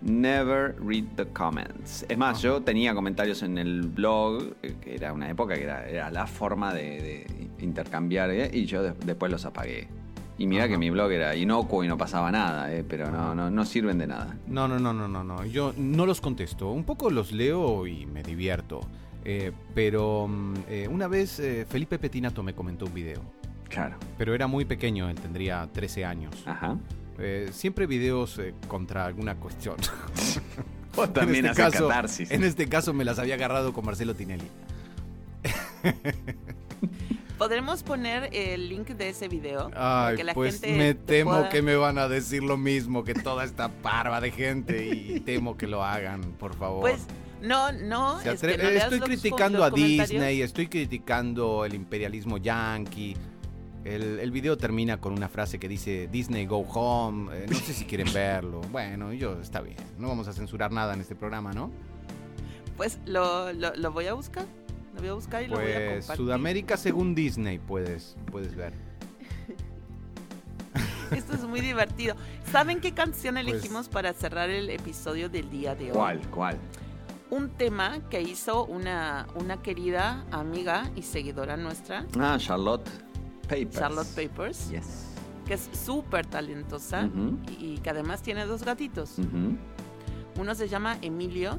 Never read the comments. Es más, yo tenía comentarios en el blog, eh, que era una época que era, era la forma de, de intercambiar, eh, y yo de- después los apagué. Y mira que mi blog era inocuo y no pasaba nada, eh, pero no, no, no sirven de nada. No, no, no, no, no, no. Yo no los contesto. Un poco los leo y me divierto. Eh, pero mm, eh, una vez eh, Felipe Petinato me comentó un video. Claro. Pero era muy pequeño, él tendría 13 años. Ajá. Eh, siempre videos eh, contra alguna cuestión. Vos también en, este haces caso, catarsis. en este caso me las había agarrado con Marcelo Tinelli. ¿Podremos poner el link de ese video? Ay, que la pues gente me te temo pueda- que me van a decir lo mismo que toda esta parva de gente y temo que lo hagan, por favor. Pues no, no, Se es que atre- no estoy criticando los a. Disney, estoy criticando el imperialismo yankee. El, el video termina con una frase que dice Disney go home. Eh, no sé si quieren verlo. Bueno, yo está bien. No vamos a censurar nada en este programa, ¿no? Pues lo, lo, lo voy a buscar. Lo voy a buscar y lo voy a Pues compartir. Sudamérica según Disney puedes, puedes ver. Esto es muy divertido. ¿Saben qué canción Pues- elegimos para cerrar el episodio del día de hoy? ¿Cuál? ¿Cuál? Un tema que hizo una, una querida amiga y seguidora nuestra, Ah, Charlotte Papers. Charlotte Papers, Yes. que es súper talentosa y que además tiene dos gatitos. Ujú. Uno se llama Emilio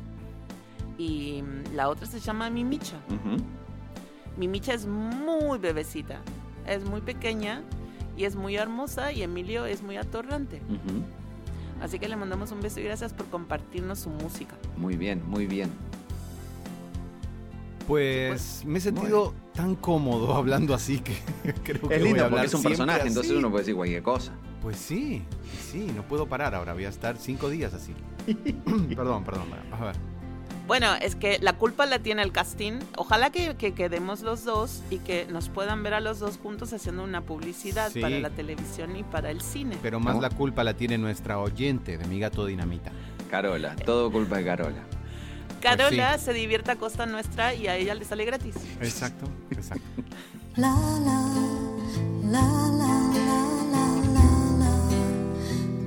y mm, la otra se llama Mimicha. Mimicha es muy bebecita, es muy pequeña y es muy hermosa y Emilio es muy atorrante. Así que le mandamos un beso y gracias por compartirnos su música. Muy bien, muy bien. Pues me he sentido tan cómodo hablando así que creo que Es voy a lindo hablar porque es un personaje, entonces uno puede decir cualquier cosa. Pues sí, sí, no puedo parar ahora. Voy a estar cinco días así. perdón, perdón. A ver. Bueno, es que la culpa la tiene el casting. Ojalá que, que quedemos los dos y que nos puedan ver a los dos juntos haciendo una publicidad Sí. para la televisión y para el cine. Pero más ¿No? la culpa la tiene nuestra oyente de mi gato dinamita. Carola, todo culpa de Carola. Carola pues se divierte a costa nuestra y a ella le sale gratis. Exacto, exacto. La la la la la la la la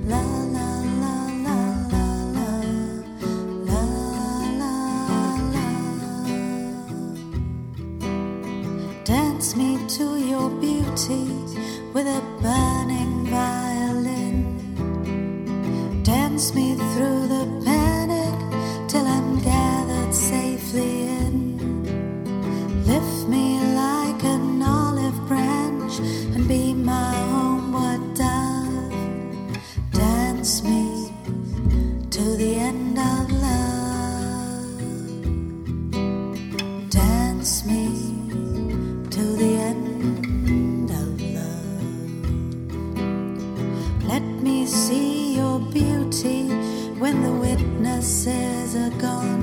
la la la Dance me to your beauty with a burning violin. Dance me through the panic till I'm gathered safely in. Lift me like an olive branch and be my homeward dove. Dance me to the end of when the witnesses are gone.